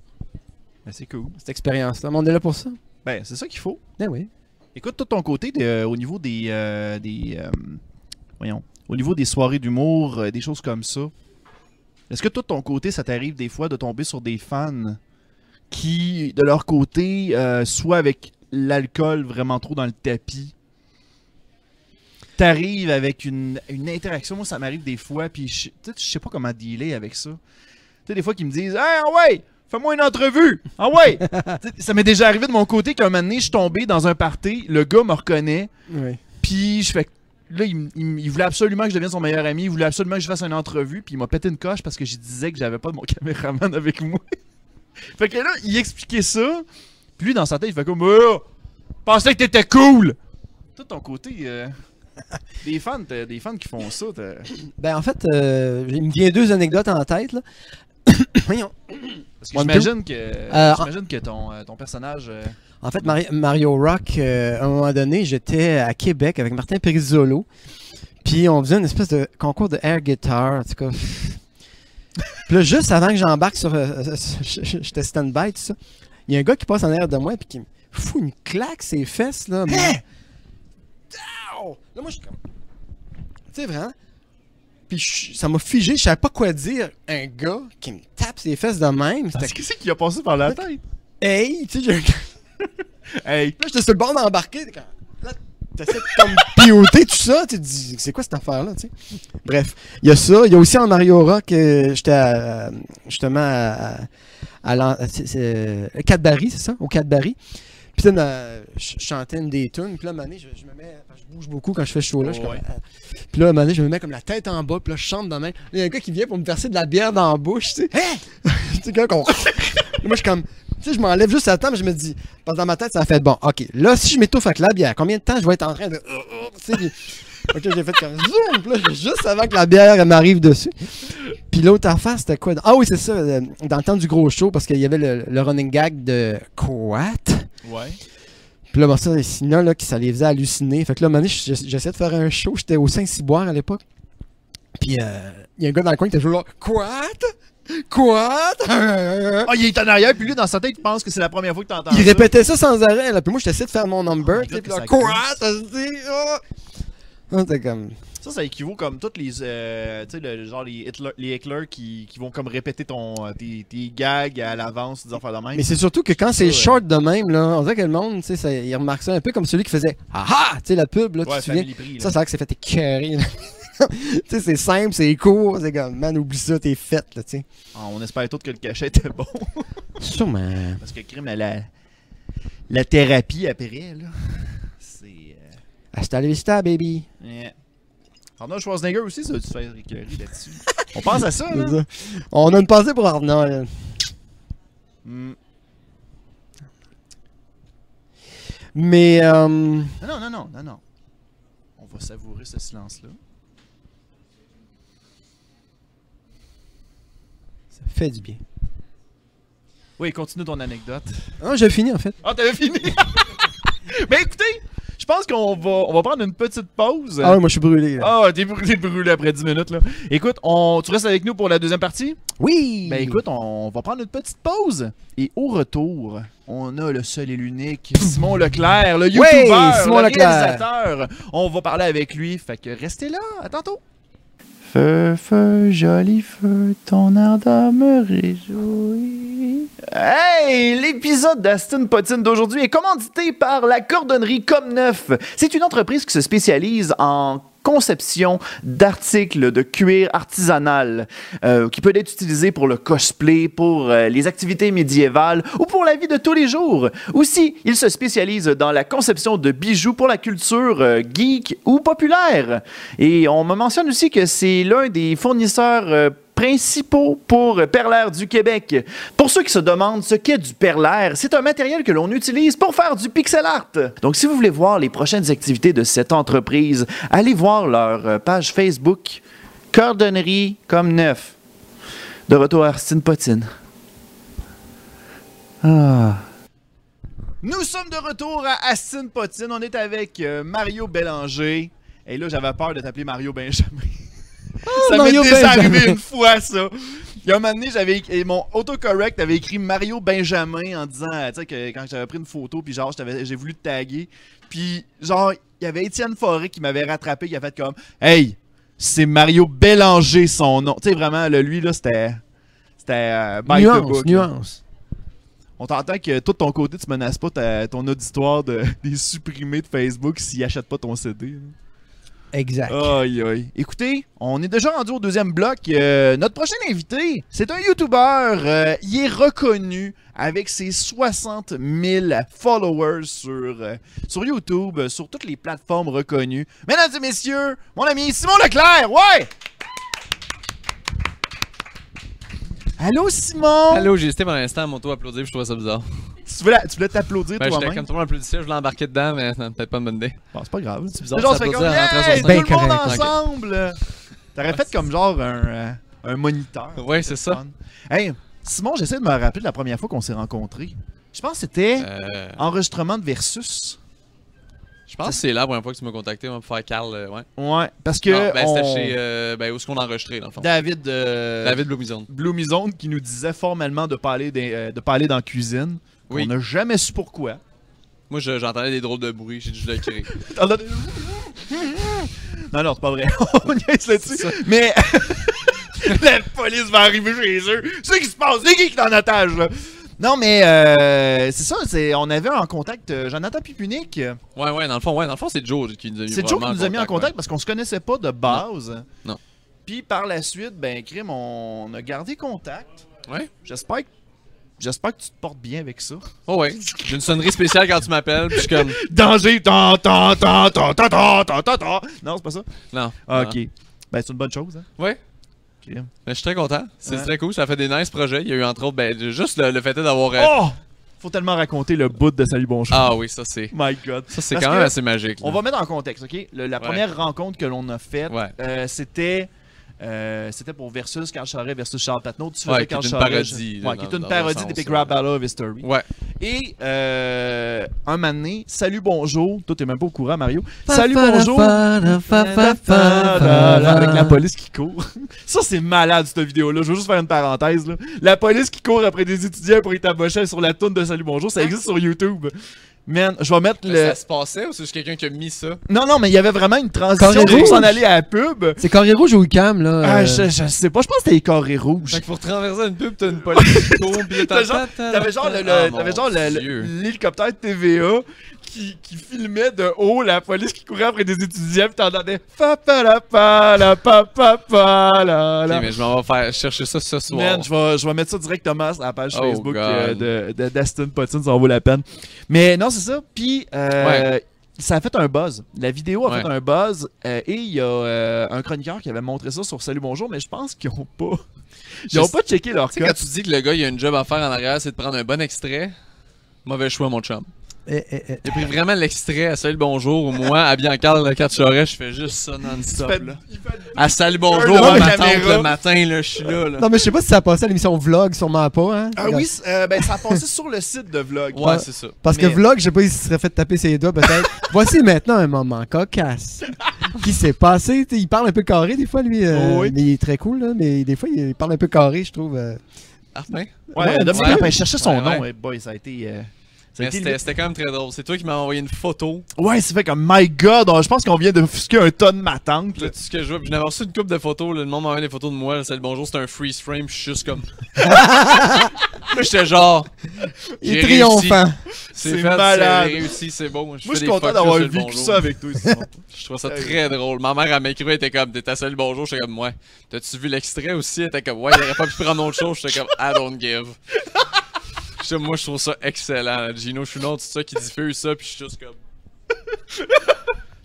Ben, c'est cool. cette expérience-là. Mais on est là pour ça. Ben, c'est ça qu'il faut. Ben oui. Écoute, de ton côté, euh, au niveau des. euh, des euh, voyons. Au niveau des soirées d'humour, euh, des choses comme ça. Est-ce que de ton côté, ça t'arrive des fois de tomber sur des fans qui, de leur côté, soit avec l'alcool vraiment trop dans le tapis, t'arrives avec une, une interaction? Moi, ça m'arrive des fois, puis je, tu sais, je sais pas comment dealer avec ça. Tu sais, des fois, qu'ils me disent Hey, ah ouais, fais-moi une entrevue. Ah ouais. Ça m'est déjà arrivé de mon côté qu'un moment donné, je suis tombé dans un party, le gars me reconnaît, Oui. puis je fais. Là, il, voulait absolument que je devienne son meilleur ami, il voulait absolument que je fasse une entrevue, puis il m'a pété une coche parce que je disais que j'avais pas de mon caméraman avec moi. fait que là, il expliquait ça, puis lui, dans sa tête, il fait comme Oh, pensais que t'étais cool. Toi, de ton côté, euh, Des fans, t'as- des fans qui font ça. t'as- Ben, en fait, euh, il me vient deux anecdotes en tête. Là. Voyons. Parce que One, j'imagine que, Euh, j'imagine que ton, euh, ton personnage. euh, En fait, Mari- Mario Rock, euh, à un moment donné, j'étais à Québec avec Martin Perizzolo. Puis on faisait une espèce de concours de air guitar, en tout cas. Puis là, juste avant que j'embarque sur. euh, euh, J'étais stand-by, tout ça. Il y a un gars qui passe en arrière de moi, puis qui me fout une claque ses fesses, là. mais- Ow! Là, moi, je suis comme. Tu sais, vraiment. Puis je- ça m'a figé, je savais pas quoi dire. Un gars qui me tape ses fesses de même. C'était Qu'est-ce qui a passé par la tête? Hey! Tu sais, j'ai un Hey, Là, j'étais sur le bord d'embarquer. Là, t'essaies de comme piloter tout ça. Tu te dis, c'est quoi cette affaire-là, tu sais? Bref, il y a ça. Il y a aussi en Mario Rock, euh, j'étais à- justement à, à, c'est- c'est, euh, Cadbury, c'est ça? Au Cadbury. Puis là, je chantais une des tunes. Puis là, à un moment donné, je, je me mets. Je bouge beaucoup quand je fais ce show-là. suis Ouais. euh, puis là, à un moment donné, je me mets comme la tête en bas. Puis là, je chante de même. Là, il y a un gars qui vient pour me verser de la bière dans la bouche, tu sais. tu sais, quand on- Moi, je suis comme. Tu sais, je m'enlève juste à temps, mais je me dis, parce que dans ma tête, ça a fait bon, ok, là, si je m'étouffe avec la bière, combien de temps je vais être en train de. Tu sais, puis- ok, j'ai fait comme zoom, puis là, juste avant que la bière m'arrive dessus. Puis l'autre affaire, c'était quoi? Ah oui, c'est ça, euh, dans le temps du gros show, parce qu'il y avait le, le running gag de Quoi ouais. Puis là, bon, ça, sinon, là, qui ça les faisait halluciner. Fait que là, j'ess- j'essayais de faire un show, j'étais au Saint-Cyboire à l'époque. Puis euh, il y a un gars dans le coin qui était toujours là, Quoi? Quoi Ah, il est en arrière, puis lui, dans sa tête, il pense que c'est la première fois que t'entends Il ça. répétait ça sans arrêt, là. Puis moi, j'essayais de faire mon number, Oh puis là, quoi? se dit, ah! Ah, C'était comme. Ça, ça équivaut comme toutes les. euh, tu sais, le, genre les Hitler, les hecklers qui, qui vont comme répéter ton, euh, tes, tes gags à l'avance, des affaires de même. Mais c'est surtout que quand c'est short de même, là, on dirait que le monde, tu sais, il remarque ça un peu comme celui qui faisait Ah ah! Tu sais, la pub, là, tu te souviens? Family Prix, là. Ça, c'est vrai que c'est fait écœurer, là. tu sais, c'est simple, c'est court, c'est comme, man, oublie ça, t'es fait, là, tu sais. Ah, on espère tous que le cachet était bon. Sûrement. Parce que crime, la, la, la thérapie après, là. C'est. euh, Hasta la vista, baby. yeah. Arnold Schwarzenegger aussi, ça faire écœurer là-dessus? On pense à ça, là. Ça. On a une pensée pour Arnaud, là. Hmm. Mais, euh, Non, non, non, non, non, non. On va savourer ce silence-là. ça fait du bien. Oui, continue ton anecdote. Ah, j'ai fini, en fait. Ah, t'avais fini? Mais écoutez, je pense qu'on va, on va prendre une petite pause. Ah ouais, moi, je suis brûlé, là. Ah, t'es brûlé, brûlé après 10 minutes, là. Écoute, on, tu restes avec nous pour la deuxième partie? Oui! Ben écoute, on va prendre une petite pause. Et au retour, on a le seul et l'unique Simon Leclerc, le YouTuber, Simon le Leclerc. réalisateur. On va parler avec lui, fait que restez là, à tantôt. Feu, feu, joli feu, ton ardeur me réjouit. Hey! L'épisode d'Aston Potine d'aujourd'hui est commandité par la cordonnerie Comme Neuf. C'est une entreprise qui se spécialise en conception d'articles de cuir artisanal euh, qui peut être utilisé pour le cosplay, pour euh, les activités médiévales ou pour la vie de tous les jours. Aussi, il se spécialise dans la conception de bijoux pour la culture euh, geek ou populaire. Et on me mentionne aussi que c'est l'un des fournisseurs principaux pour Perlaire du Québec. Pour ceux qui se demandent ce qu'est du perlaire, c'est un matériel que l'on utilise pour faire du pixel art. Donc si vous voulez voir les prochaines activités de cette entreprise, allez voir leur euh, page Facebook Cordonnerie comme neuf. De retour à Arsine Potine. Ah. Nous sommes de retour à Astin Potine. On est avec euh, Mario Bélanger. Et là, j'avais peur de t'appeler Mario Benjamin. ça m'est déjà arrivé une fois, ça. Il y a un moment donné, j'avais mon autocorrect avait écrit Mario Benjamin en disant, tu sais, que quand j'avais pris une photo, puis genre, j'ai voulu te taguer. Puis, genre, il y avait Étienne Forêt qui m'avait rattrapé, qui a fait comme, Hey, c'est Mario Bélanger son nom. Tu sais, vraiment, là, lui, là, c'était. C'était euh, the nuance, là. nuance. On t'entend que de ton côté, tu menaces pas ta- ton auditoire de les supprimer de Facebook s'ils achètent pas ton CD. là. Exact. Aïe, aïe. Écoutez, on est déjà rendu au deuxième bloc. Euh, notre prochain invité, c'est un YouTuber. Euh, il est reconnu avec ses 60 000 followers sur, euh, sur YouTube, sur toutes les plateformes reconnues. Mesdames et messieurs, mon ami Simon Leclerc, ouais! Allô, Simon! Allô, j'ai hésité pendant l'instant à m'auto-applaudir puis je trouvais ça bizarre. Tu voulais, tu voulais t'applaudir Ben, j'étais toi-même? comme tout le monde applaudissait, je voulais embarquer dedans, mais c'est peut-être pas une bonne idée. Bon, c'est pas grave. C'est bizarre Genre, c'est comme, tout le monde ensemble! T'aurais fait comme genre un, euh, un moniteur. Ouais, c'est ça. Hey, Simon, j'essaie de me rappeler de la première fois qu'on s'est rencontrés. Je pense que c'était Euh, enregistrement de Versus. je pense que c'est là la première fois que tu m'as contacté pour faire Carl. euh, ouais. Ouais, parce que Non, ben, on- c'était chez. euh, ben, où est-ce qu'on a enregistré, dans le fond? David, euh, David Zone qui nous disait formellement de euh, de parler dans la cuisine. Oui. On n'a jamais su pourquoi. Moi, je- j'entendais des drôles de bruit, j'ai dû le créer. T'en as des- Non, non, c'est pas vrai. On niaise là-dessus. Mais la police va arriver chez eux. C'est ce qui se passe? C'est qui qui est en otage, là? Non, mais euh, c'est ça. C'est, on avait en contact euh, Jonathan Pipunic. Ouais, ouais, dans le fond, ouais, dans le fond, c'est Joe qui nous a mis C'est Joe qui vraiment nous a mis en contact parce qu'on se connaissait pas de base. Non. Puis par la suite, ben, Crime, on a gardé contact. Ouais. J'espère que. J'espère que tu te portes bien avec ça. Oh ouais. J'ai une sonnerie spéciale quand tu m'appelles, puis je suis comme. Danger! Ta, ta, ta, ta, ta, ta, ta, ta, Non, c'est pas ça? Non. Ok. Ben, c'est une bonne chose, hein? Ouais. Okay. Ben, ben je suis très content. C'est très cool. Ça a fait des nice projets. Il y a eu, entre autres, ben, juste le, fait d'avoir. Euh, oh! Faut tellement raconter le bout de Salut Bonjour. Ah oui, ça c'est. My God. Ça c'est quand même assez magique. On va mettre en contexte, ok? La première rencontre que l'on a faite, euh, c'était euh, c'était pour Versus Carl Charret versus Charles Patnaud. Tu faisais Ouais, qui Carl est une Charret, parodie, je- là, Ouais, qui est une parodie d'Epic. Rap Battle of History. Ouais. Et euh, un moment donné, salut bonjour. Toi, t'es même pas au courant, Mario. Salut bonjour. Avec la police qui court. Ça, c'est malade, cette vidéo-là. Je veux juste faire une parenthèse. Là. La police qui court après des étudiants pour y tabocher sur la toune de Salut Bonjour, ça existe sur YouTube. Man, je vais mettre le. Ça se passait ou c'est juste quelqu'un qui a mis ça? Non, non, mais il y avait vraiment une transition Carré pour rouge? s'en aller à la pub. C'est carré rouge ou cam, là? Ah, je, je sais pas, je pense que c'était les carrés rouges. Fait que pour traverser une pub, t'as une police qui court, pis T'as genre- T'avais genre le- le- Ah, l'hélicoptère TVA qui, qui filmait de haut la police qui courait après des étudiants pis t'entendais fa pa la pa la pa pa pa la la. Ok, mais je m'en vais faire chercher ça ce soir. Man, je vais, je vais mettre ça directement sur la page Oh, Facebook euh, de, d'Aston Potton, ça en vaut la peine. Mais non, c'est ça. Puis, euh, ça a fait un buzz. La vidéo a fait un buzz. euh, et il y a un chroniqueur qui avait montré ça sur Salut Bonjour, mais je pense qu'ils ont pas. Ils ont pas checké leur sais, quand code. tu dis que le gars, il a une job à faire en arrière, c'est de prendre un bon extrait. Mauvais choix, mon chum. Eh, eh, eh. A pris vraiment l'extrait à Salut Bonjour, ou moi, à Biancarl, le 4 Charest, je fais juste ça non-stop. À Salut Bonjour, à ma tante le matin, là, je suis là. là. Non, mais je sais pas si ça a passé à l'émission Vlog, sûrement pas, hein? Ah oui, euh, ben ça a passé sur le site de Vlog. Ouais, c'est ça. Parce Mais- que Vlog, je sais pas, il se serait fait taper ses doigts, peut-être. Voici maintenant un moment cocasse. qui s'est passé, il parle un peu carré des fois, lui. euh, Oh oui. Mais il est très cool, là. Mais des fois, il parle un peu carré, je trouve. euh. Arpin? Ouais, Ouais, Dominique ouais. Lapin, je cherchais son Ouais, nom. ouais. eh boy, ça a été. C'était c'était quand même très drôle. C'est toi qui m'as envoyé une photo. Ouais, c'est fait comme My God, je pense qu'on vient de offusquer un ton de ma tante. Là. tout ce que je vois. Puis j'en avais reçu une couple de photos. là, le monde m'a envoyé des photos de moi. C'est le bonjour, c'est un freeze frame. Je suis juste comme. j'étais genre. Il est triomphant. C'est malade. c'est réussi, c'est bon. Moi, je suis content d'avoir vécu ça avec toi. Simon. Je trouve ça très drôle. Ma mère, elle m'a écrit, elle était comme, t'étais salut bonjour. J'étais comme, ouais. T'as-tu vu l'extrait aussi? Elle était comme, ouais, il aurait pas pu prendre autre chose. J'étais comme, I don't give. Moi, je trouve ça excellent. Gino Chouinard, tout ça, qui diffuse ça, puis je suis juste comme. tu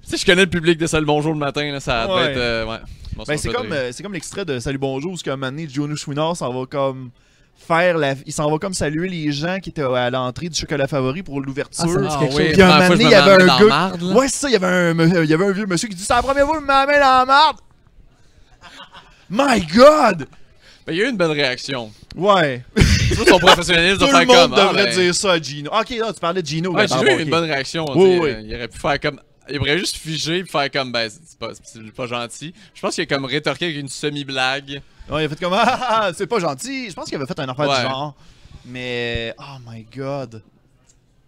sais, je connais le public de Salut Bonjour le matin, là, ça doit Ouais. être. euh, ouais. Bon, Ben, me c'est comme, euh, c'est comme l'extrait de Salut Bonjour où ce qu'un moment donné, Jono Chouinard s'en va comme faire la. Il s'en va comme saluer les gens qui étaient à l'entrée du chocolat favori pour l'ouverture. Ah, me Ah oui. Puis un moment je donné, me il y avait un gars- marde. Ouais, c'est ça, il y avait un, me- il y avait un vieux monsieur qui dit C'est la première fois que m'avez dans la marde! My God! Ben, il y a eu une bonne réaction. Ouais. C'est ça, son professionnalisme Tout de le faire monde comme. ah, devrait ben, dire ça à Gino. Ok, là, tu parlais de Gino. Ouais, j'ai bon, eu ok. une bonne réaction. Oui, tu oui. euh, Il aurait pu faire comme. Il aurait juste figé puis faire comme. Ben, c'est pas, c'est pas gentil. Je pense qu'il a comme rétorqué avec une semi-blague. Ouais, il a fait comme Ah, ah, ah, c'est pas gentil. Je pense qu'il avait fait un affaire Ouais. du genre. Mais. Oh my god.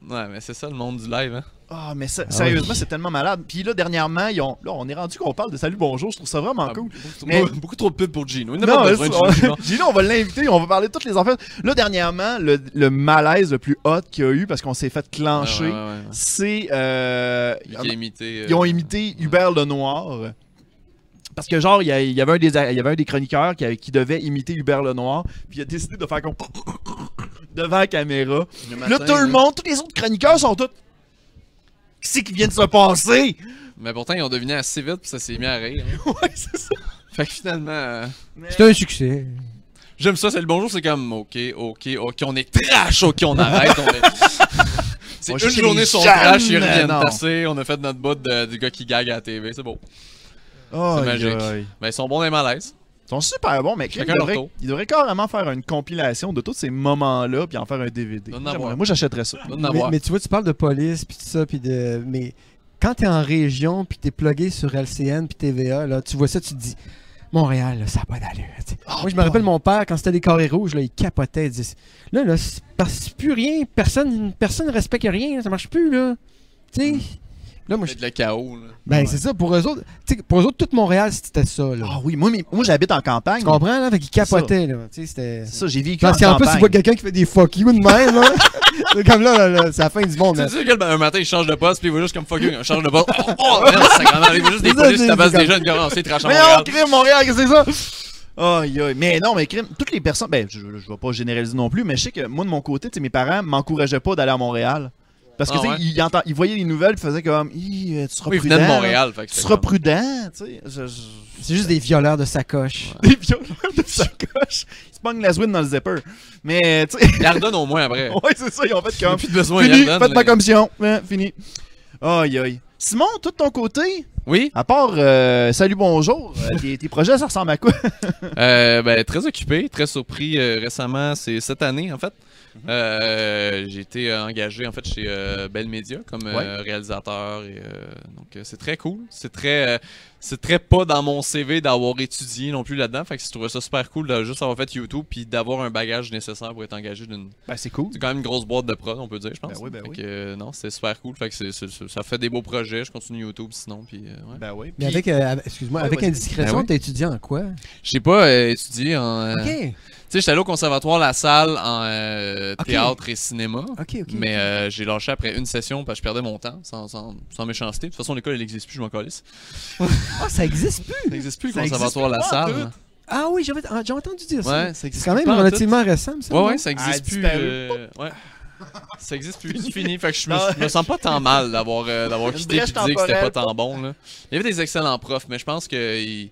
Ouais, mais c'est ça le monde du live, hein. Ah, mais ça- Ah sérieusement, c'est tellement malade. Puis là, dernièrement, ils ont... là, on est rendu qu'on parle de Salut Bonjour. Je trouve ça vraiment Ah, cool. beaucoup, Mais- beaucoup- trop de pub pour Gino. Il n'a Non, pas besoin de Gino. Gino, on va l'inviter. On va parler de toutes les affaires. Là, dernièrement, le, le malaise le plus hot qu'il y a eu parce qu'on s'est fait clencher, Ouais, ouais, ouais, ouais. c'est. euh, a imité. euh, Ils ont imité Hubert Lenoir. Parce que genre, il y, avait un des, il y avait un des chroniqueurs qui, qui devait imiter Hubert Lenoir, puis il a décidé de faire comme devant la caméra. le Là, tout le monde, tous les autres chroniqueurs sont tous. Qu'est-ce qui vient de se passer? Mais pourtant, ils ont deviné assez vite puis ça s'est mis à rire. hein. ouais, c'est ça. Fait que finalement. euh, C'était un succès. J'aime ça, c'est le bonjour, c'est comme, ok, ok, ok, on est trash, ok, on arrête. On est... c'est une journée jeunes, trash, ils reviennent non. tasser, on a fait notre bout de- du gars qui gague à la TV, c'est beau. Oh, C'est magique. Mais ils sont bons dans les malaises. Ils sont super bons, mais il leur devrait, tour. il devrait carrément faire une compilation de tous ces moments-là puis en faire un DVD. Moi, j'achèterais ça. Mais, tu vois, tu parles de police, puis tout ça, puis de. Mais quand t'es en région, puis t'es plugué sur LCN, puis TVA, là, tu vois ça, tu te dis. Montréal, là, ça n'a pas d'allure. sais. Moi, je me rappelle mon père, quand c'était des carrés rouges, là, il capotait. Il disait Là, là, c'est parce que c'est plus rien. Personne personne ne respecte rien. là, Ça marche plus, là. Tu sais. Là, moi, je- C'est le chaos, là. Ben, Ouais. c'est ça. Pour eux autres, tu sais, pour eux autres, tout Montréal, c'était ça, là. Ah oui, moi, mais- moi j'habite en campagne. Tu comprends, là? Fait qu'ils capotaient, là. Tu sais, c'était. C'est ça, j'ai vécu Parce qu'en plus, tu vois quelqu'un qui fait des fuck you de même, là. C'est comme là, là, là, c'est la fin du monde, là. Tu sais, que un matin, il change de poste, puis il va juste comme fuck you, il change de poste. Oh, oh merde, ça quand même, il va juste des C'est ça, polices qui c'est- tabassent c'est des comme- jeunes, comme c'est trash Mais Montréal. on crime Montréal, qu'est-ce que c'est ça? Aïe, aïe. Mais non, mais crime, toutes les personnes, ben, je, je vais pas généraliser non plus, mais je sais que moi, de mon côté, tu sais, mes parents m'encourageaient pas d'aller à Montréal. Parce que, Ah tu sais, ouais? ils, ils voyaient les nouvelles, ils faisaient comme, tu seras Oui, il prudent. venait de. Montréal, fait que Tu seras comme- prudent, tu sais. Je- je- C'est juste des violeurs de sacoche. Des violeurs de sacoche. Ils se pognent la swing dans le zipper. Mais, tu sais, Il la redonne au moins après. ouais, c'est ça, ils ont fait Il comme, plus de besoin, il fini, faites redonne. ma commission. Hein, fini. Aïe, aïe. Simon, tout de ton côté, Oui, à part euh, Salut, bonjour, euh, tes, tes projets, ça ressemble à quoi? euh, ben, très occupé, très surpris euh, récemment, c'est cette année en fait. Mhm. Euh, j'ai été euh, engagé en fait chez euh, Bell Media comme euh, réalisateur et euh, donc euh, c'est très cool. C'est très euh, c'est très pas dans mon CV d'avoir étudié non plus là-dedans. Fait que je trouvais ça super cool de juste avoir fait YouTube puis d'avoir un bagage nécessaire pour être engagé d'une Ben, c'est cool. c'est quand même une grosse boîte de prod, on peut dire, je pense. Ben oui, ben Fait oui. que, euh, non, c'est super cool. Fait que ça fait des beaux projets. Je continue YouTube sinon. Puis, euh, ouais. Ben oui. Mais Puis- avec, euh, avec- excuse-moi, Ouais, avec indiscrétion, Ben oui. t'as étudié en quoi? J'ai pas euh, étudié en. euh, Ok, sais, j'étais allé au conservatoire La Salle en euh, théâtre et cinéma. Mais euh, j'ai lâché après une session parce que je perdais mon temps, sans, sans, sans méchanceté. De toute façon, l'école, elle n'existe plus, je m'en calisse. Ah, ça existe plus! Ça n'existe plus, le Ça conservatoire La Salle. Ah oui, j'avais ah, j'ai entendu dire ça. Ouais, ça C'est existe quand même pas en tout. relativement récent, ça. Ouais, ouais, ça existe Ah, plus. euh, ouais. Ça existe plus, c'est fini. Fait que je me, Non. me sens pas tant mal d'avoir euh, quitté et dire que c'était pas tant bon. Là. Il y avait des excellents profs, mais je pense que, il-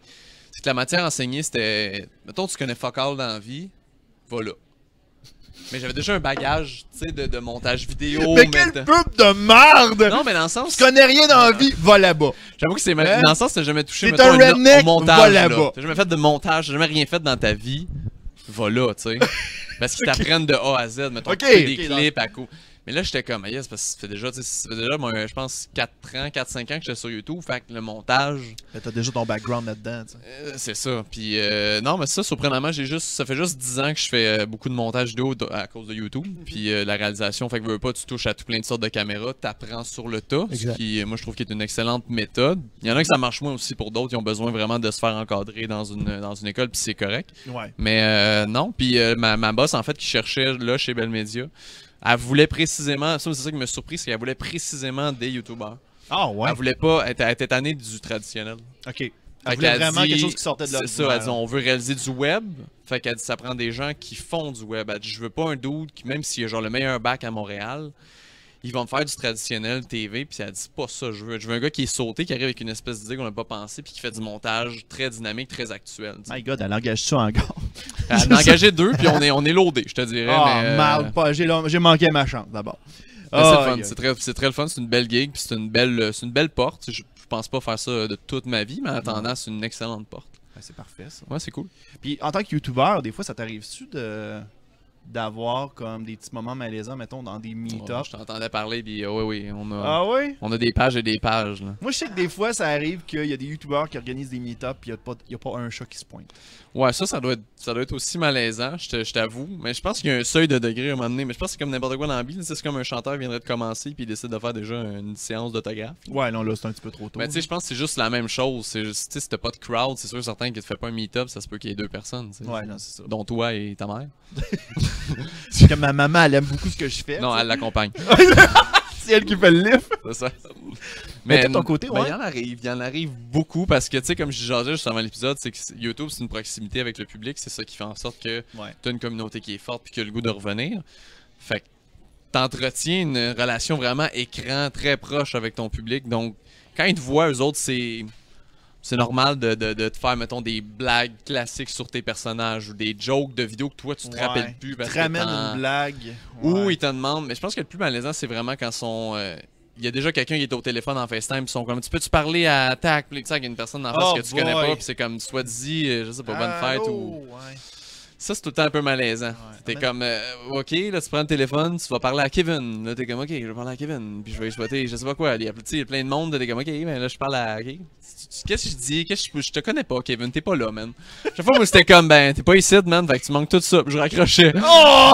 c'est que la matière enseignée, c'était. Mettons, tu connais fuck all dans la vie, voilà. Mais j'avais déjà un bagage, tu sais, de, de montage vidéo. mais quel pub de merde! Non, mais dans le sens. Tu connais rien dans la vie, va là-bas. J'avoue que c'est Hein? dans le sens, t'as jamais touché T'es un redneck, montage. va là. là-bas. T'as jamais fait de montage, t'as jamais rien fait dans ta vie. Va là, tu sais. Parce qu'ils t'apprennent de A à Z, mettons, Ok, couper des clips à coup. Mais là, j'étais comme, ah yes, parce que ça fait déjà, ça fait déjà, moi, je pense, 4 ans, 4-5 ans que j'étais sur YouTube. Fait que le montage, Mais t'as déjà ton background là-dedans, tu sais. euh, c'est ça. Puis, euh, non, mais ça, surprenamment, j'ai juste, ça fait juste 10 ans que je fais euh, beaucoup de montage vidéo à cause de YouTube. Puis euh, la réalisation, fait que veux pas, tu touches à tout plein de sortes de caméras, t'apprends sur le tas. Ce Exact. qui, euh, moi, je trouve qu'il est une excellente méthode. Il y en a que ça marche moins aussi pour d'autres, ils ont besoin vraiment de se faire encadrer dans une, dans une école, puis c'est correct. Ouais. Mais euh, non, puis euh, ma, ma boss, en fait, qui cherchait là chez Bell Media, elle voulait précisément, ça c'est ça qui m'a surpris, c'est qu'elle voulait précisément des YouTubers. Ah ouais? Elle voulait pas, elle était, elle était tannée du traditionnel. Ok. Fait Elle voulait vraiment dit- quelque chose qui sortait de C'est l'ordinaire. ça, elle dit on veut réaliser du web. Fait qu'elle dit ça prend des gens qui font du web. Elle dit je veux pas un dude qui, même s'il a genre le meilleur bac à Montréal, il va me faire du traditionnel TV. Puis elle dit pas ça, je veux. Je veux un gars qui est sauté, qui arrive avec une espèce d'idée qu'on n'a pas pensé, puis qui fait du montage très dynamique, très actuel. My god, elle engage ça encore. Elle en a engagé deux, puis on est, on est loadé, je te dirais. Mais, euh, mal, pas. J'ai j'ai manqué ma chance d'abord. c'est fun, très, c'est très le fun, c'est une belle gig, puis c'est une belle, c'est une belle porte. Je, je pense pas faire ça de toute ma vie, mais en attendant, c'est une excellente porte. C'est parfait ça. Ouais, c'est cool. Puis en tant que youtubeur, des fois, ça t'arrive-tu de d'avoir comme des petits moments malaisants, mettons, dans des meet-ups? je t'entendais parler, puis oui, oui, on a, Ah oui? on a des pages et des pages. Là. Moi, je sais que des fois, ça arrive qu'il y a des youtubeurs qui organisent des meet-ups puis il n'y a, pas un chat qui se pointe. Ouais, ça, ça doit être, ça doit être aussi malaisant, je te- je t'avoue. Mais je pense qu'il y a un seuil de degré à un moment donné. Mais je pense que c'est comme n'importe quoi dans la vie. C'est comme un chanteur viendrait de commencer puis il décide de faire déjà une séance d'autographe. Ouais, non, là, c'est un petit peu trop tôt. Mais tu sais, je pense que c'est juste la même chose. C'est juste, tu sais, si t'as pas de crowd, c'est sûr certain que tu fais pas un meet-up, ça se peut qu'il y ait deux personnes. Ouais, non, c'est ça. Dont toi et ta mère. C'est que ma maman, elle aime beaucoup ce que je fais. Non, elle l'accompagne. C'est elle qui fait le lift. c'est ça. Mais de ton côté, ouais. il y en arrive, il y en arrive beaucoup parce que, tu sais, comme je disais juste avant l'épisode, c'est que YouTube, c'est une proximité avec le public. C'est ça qui fait en sorte que Ouais. tu as une communauté qui est forte puis qui a le goût de revenir. Fait que t'entretiens une relation vraiment écran très proche avec ton public. Donc, quand ils te voient, eux autres, c'est. C'est normal de, de, de te faire, mettons, des blagues classiques sur tes personnages ou des jokes de vidéos que toi, tu te Ouais. rappelles plus. Ils Parce te que ramènent t'en- une blague. Ou Ouais. ils te demandent, mais je pense que le plus malaisant, c'est vraiment quand sont. euh, il y a déjà quelqu'un qui est au téléphone en FaceTime, ils sont comme Tu peux-tu parler à Tac? Puis tu sais, il y a une personne en face Oh que tu connais pas, puis c'est comme soit dit, euh, je sais pas, bonne fête Allô? ou. Ouais. Ça, c'est tout le temps un peu malaisant. T'es comme, euh, ok, là, tu prends le téléphone, tu vas parler à Kevin. Là, t'es comme, ok, je vais parler à Kevin. Puis je vais exploiter, je sais pas quoi. Il y a, il y a plein de monde. T'es comme, ok, mais là, je parle à. ok. Tu- tu- Qu'est-ce que je dis? Qu'est-ce que je, je te connais pas, Kevin. T'es pas là, man. Chaque fois, moi, c'était comme, ben, t'es pas ici, man. Fait que tu manques tout ça. Puis je raccrochais. Oh!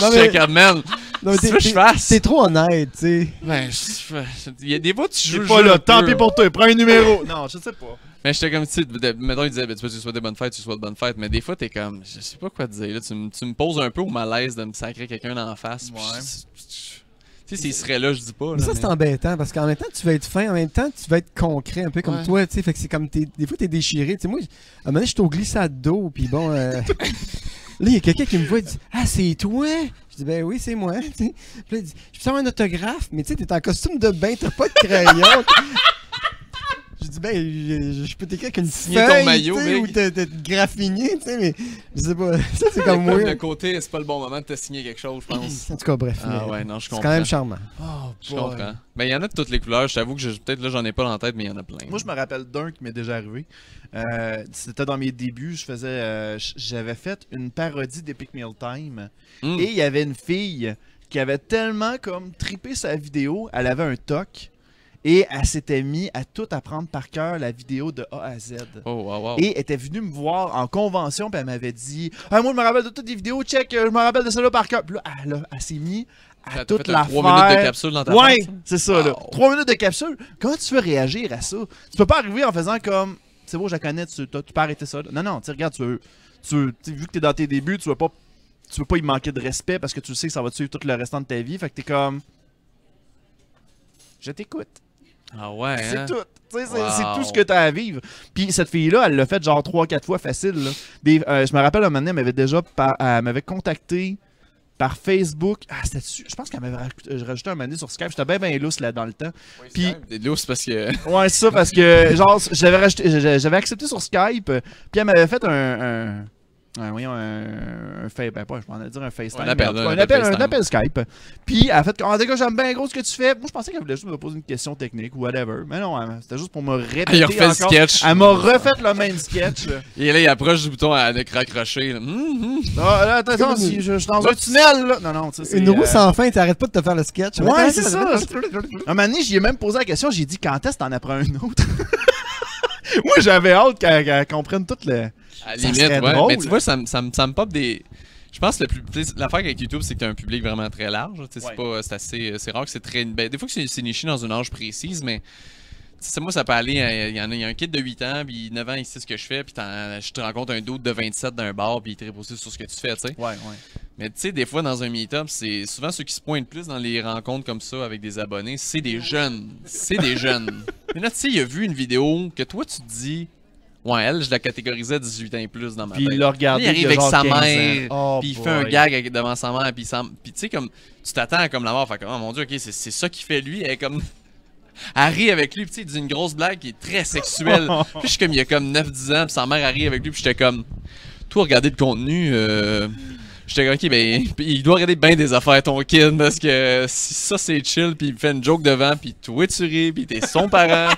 Non, J'étais mais- comme, man. Que je t'es- fasse T'es trop honnête, tu sais. Ben, je- il y a des fois, tu Je joues. suis pas là, tant pis pour toi, prends un numéro. Non, je sais pas. Mais j'étais comme, tu sais, de- mettons, il disait, ben, tu veux que tu sois des bonnes fêtes, tu sois de bonnes fêtes. Mais des fois, t'es comme, je sais pas quoi te dire. Là, tu, me- tu me poses un peu au malaise de me sacrer quelqu'un en face. Ouais. je- Tu sais, s'il serait là, je dis pas. Mais là, ça, mais- c'est embêtant parce qu'en même temps, tu vas être fin, en même temps, tu vas être concret, un peu comme Ouais. toi, tu sais. Fait que c'est comme, t'es- des fois, t'es déchiré. Tu sais, moi, à un moment donné, j'étais au glissade d'eau, puis bon, euh, là, il y a quelqu'un qui me voit, il dit Ah, c'est toi? Je dis Ben oui, c'est moi. Je peux avoir un autographe, mais tu sais, t'es en costume de bain, t'as pas de crayon. Je dis ben, je, je peux t'écrire avec une Signer ton feuille, maillot, tu sais, mec. ou t'es t'es graffiné, tu sais, mais je sais pas. Ça, c'est Comme comme le côté, c'est pas le bon moment de te signer quelque chose, je pense. En tout cas, bref. ah mais ouais, non, je c'est comprends. quand même charmant. Oh, Je comprends. Ben, il y en a de toutes les couleurs. Je t'avoue que je- peut-être là, j'en ai pas dans la tête, mais il y en a plein. Moi, je me rappelle d'un qui m'est déjà arrivé. Euh, C'était dans mes débuts. Je faisais, euh, j- j'avais fait une parodie d'Epic Meal Time. Hmm. Et il y avait une fille qui avait tellement comme trippé sa vidéo, elle avait un toc. Et elle s'était mis à tout apprendre par cœur la vidéo de A à Z. Oh, wow, wow. Et elle était venue me voir en convention, puis elle m'avait dit Ah, Moi, je me rappelle de toutes les vidéos, check, euh, je me rappelle de celle-là par cœur. Puis là, elle, elle s'est mis à toute fait la un 3 minutes de capsule dans ta Ouais, c'est ça, là. Wow. 3 minutes de capsule? Comment tu veux réagir à ça? Tu peux pas arriver en faisant comme C'est beau, je la connais, tu, tu peux arrêter ça. là. Non, non, tu sais, regarde, tu veux. Tu, vu que t'es dans tes débuts, tu veux pas. Tu veux pas y manquer de respect parce que tu sais que ça va te suivre tout le restant de ta vie. Fait que t'es comme. Je t'écoute. Ah ouais, C'est hein? tout. C'est Wow. c'est tout ce que tu as à vivre. Puis cette fille-là, elle l'a fait genre 3-4 fois facile. là. Des- euh, je me rappelle, un moment donné, elle m'avait déjà par- elle m'avait contacté par Facebook. Ah, c'était dessus. Je pense qu'elle m'avait rajouté- rajouté un moment donné sur Skype. J'étais bien, bien lousse là dans le temps. Puis- Des lousses parce que. Ouais, c'est ça, parce que genre, j'avais rajouté- j'avais accepté sur Skype. euh, Puis elle m'avait fait un. un un, voyons, un, un ben pas, je dire un FaceTime. Un appel, en tout un appel un appel Skype. Puis elle a fait comme, ah, gars, j'aime bien gros ce que tu fais. Moi, je pensais qu'elle voulait juste me poser une question technique ou whatever. Mais non, c'était juste pour me répéter. A refait le encore. sketch. Elle m'a refait le même sketch. là. Et là, il approche du bouton à raccrocher. là. Hum. Ah, là, Comme si une- je, je suis dans un tunnel, là. Non, non, tu sais. Une roue euh, sans fin, t'arrêtes pas de te faire le sketch. Ouais, c'est ça. Un moment donné, j'y ai même posé la question, j'ai dit quand est-ce que t'en apprends un autre? Moi, j'avais hâte qu'elle qu'elle comprenne tout le. À la limite, ouais. drôle. Mais tu vois, ça, me- ça, me- ça me pop des. Je pense que le plus. tu sais, L'affaire avec YouTube, c'est que t'as un public vraiment très large. tu sais, Ouais. C'est pas. C'est assez. C'est rare que c'est très. Ben, des fois que c'est c'est niché dans une âge précise, mais. tu sais, moi, ça peut aller. euh, Il y en a, il y a un kid de 8 ans, puis 9 ans, il sait ce que je fais, puis t'en- je te rencontre un doute de 27 d'un bar, puis il te repose sur ce que tu fais, tu sais. Ouais, ouais. Mais tu sais, des fois, dans un meet-up, c'est souvent ceux qui se pointent plus dans les rencontres comme ça avec des abonnés, c'est des jeunes. C'est des jeunes. Mais là, tu sais, il a vu une vidéo que toi, tu te dis, ouais, elle, je la catégorisais 18 ans et plus dans ma Puis tête. il l'a regardé. Il arrive avec sa 15 ans. mère, Oh puis il fait un gag devant sa mère, puis, puis tu sais, comme, tu t'attends à comme la mort, fait comme, oh mon dieu, ok, c'est ça qu'il fait lui, elle est comme. Rit avec lui, puis tu sais, il dit une grosse blague qui est très sexuelle. puis je suis comme, il y a comme 9-10 ans, puis sa mère, rit avec lui, puis j'étais comme, toi, regarder le contenu, euh, J'étais comme, ok, ben, il doit regarder bien des affaires, ton kid, parce que si ça c'est chill, puis il me fait une joke devant, puis toi tu ris, puis t'es son parent.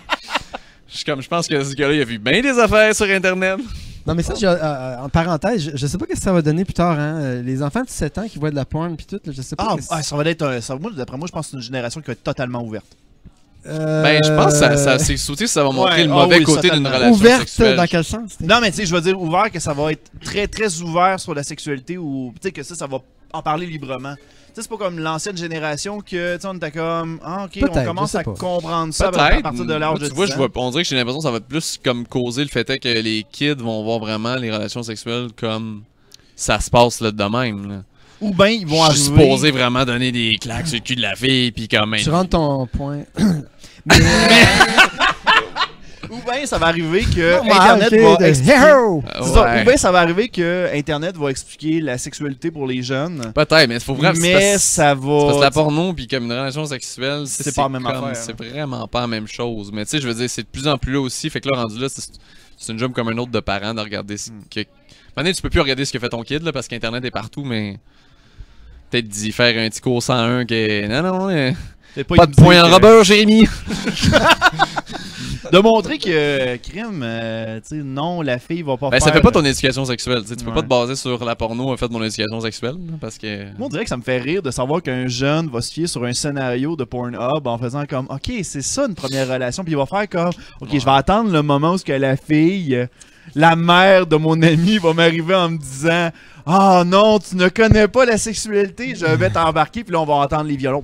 Je suis comme, je pense que ce gars-là, il a vu bien des affaires sur Internet. Non, mais ça, euh, euh, en parenthèse, je, je sais pas ce que ça va donner plus tard. Hein. Euh, Les enfants de 17 ans qui voient de la porn puis tout, là, je sais pas. Ah, ah, ça va être un. ça- moi, d'après moi, je pense que c'est une génération qui va être totalement ouverte. Euh, Ben, je pense que ça, ça, c'est sauté, ça va montrer Ouais, le ah mauvais oui, côté d'une relation Ouverte sexuelle. dans quel sens? Non, mais tu sais, je veux dire ouvert que ça va être très, très ouvert sur la sexualité ou tu sais que ça, ça va en parler librement. Tu sais, c'est pas comme l'ancienne génération que, tu sais, on était comme, ah, ok, on commence à comprendre ça à partir de l'âge de tu vois, 10 je vois, on dirait que j'ai l'impression que ça va être plus comme causer le fait est que les kids vont voir vraiment les relations sexuelles comme ça se passe là de même. Là. Ou bien ils vont Je suis arriver. supposé vraiment donner des claques sur le cul de la fille, puis comme. Tu rentres ton point. Ou bien ça va arriver que Internet va de expliquer... Ouais. Ou bien ça va arriver que Internet va expliquer la sexualité pour les jeunes. Peut-être, mais faut vraiment. mais parce- ça c'est parce que va... la porno puis comme une relation sexuelle, C'est pas la même comme- affaire, C'est vraiment pas la même chose. Mais tu sais, je veux dire, c'est de plus en plus là aussi. Fait que là, rendu là, c'est c'est une job comme un autre de parent de regarder ce Hmm. que. Maintenant, tu peux plus regarder ce que fait ton kid là, parce qu'Internet est partout, mais. Peut-être d'y faire un petit cours 101 que. Non, non, euh, C'est pas de dire point en rubber, Jérémy. De montrer que, euh, crime, euh, tu sais, non, la fille va pas Ben, faire... ça fait pas ton éducation sexuelle. tu peux pas te baser sur la porno en fait mon éducation sexuelle. Parce que. Moi, on dirait que ça me fait rire de savoir qu'un jeune va se fier sur un scénario de Pornhub en faisant comme OK, c'est ça une première relation, puis il va faire comme OK, je vais attendre le moment où ce que la fille, euh, la mère de mon ami va m'arriver en me disant "Ah non, tu ne connais pas la sexualité, je vais t'embarquer." Puis là on va entendre les violons.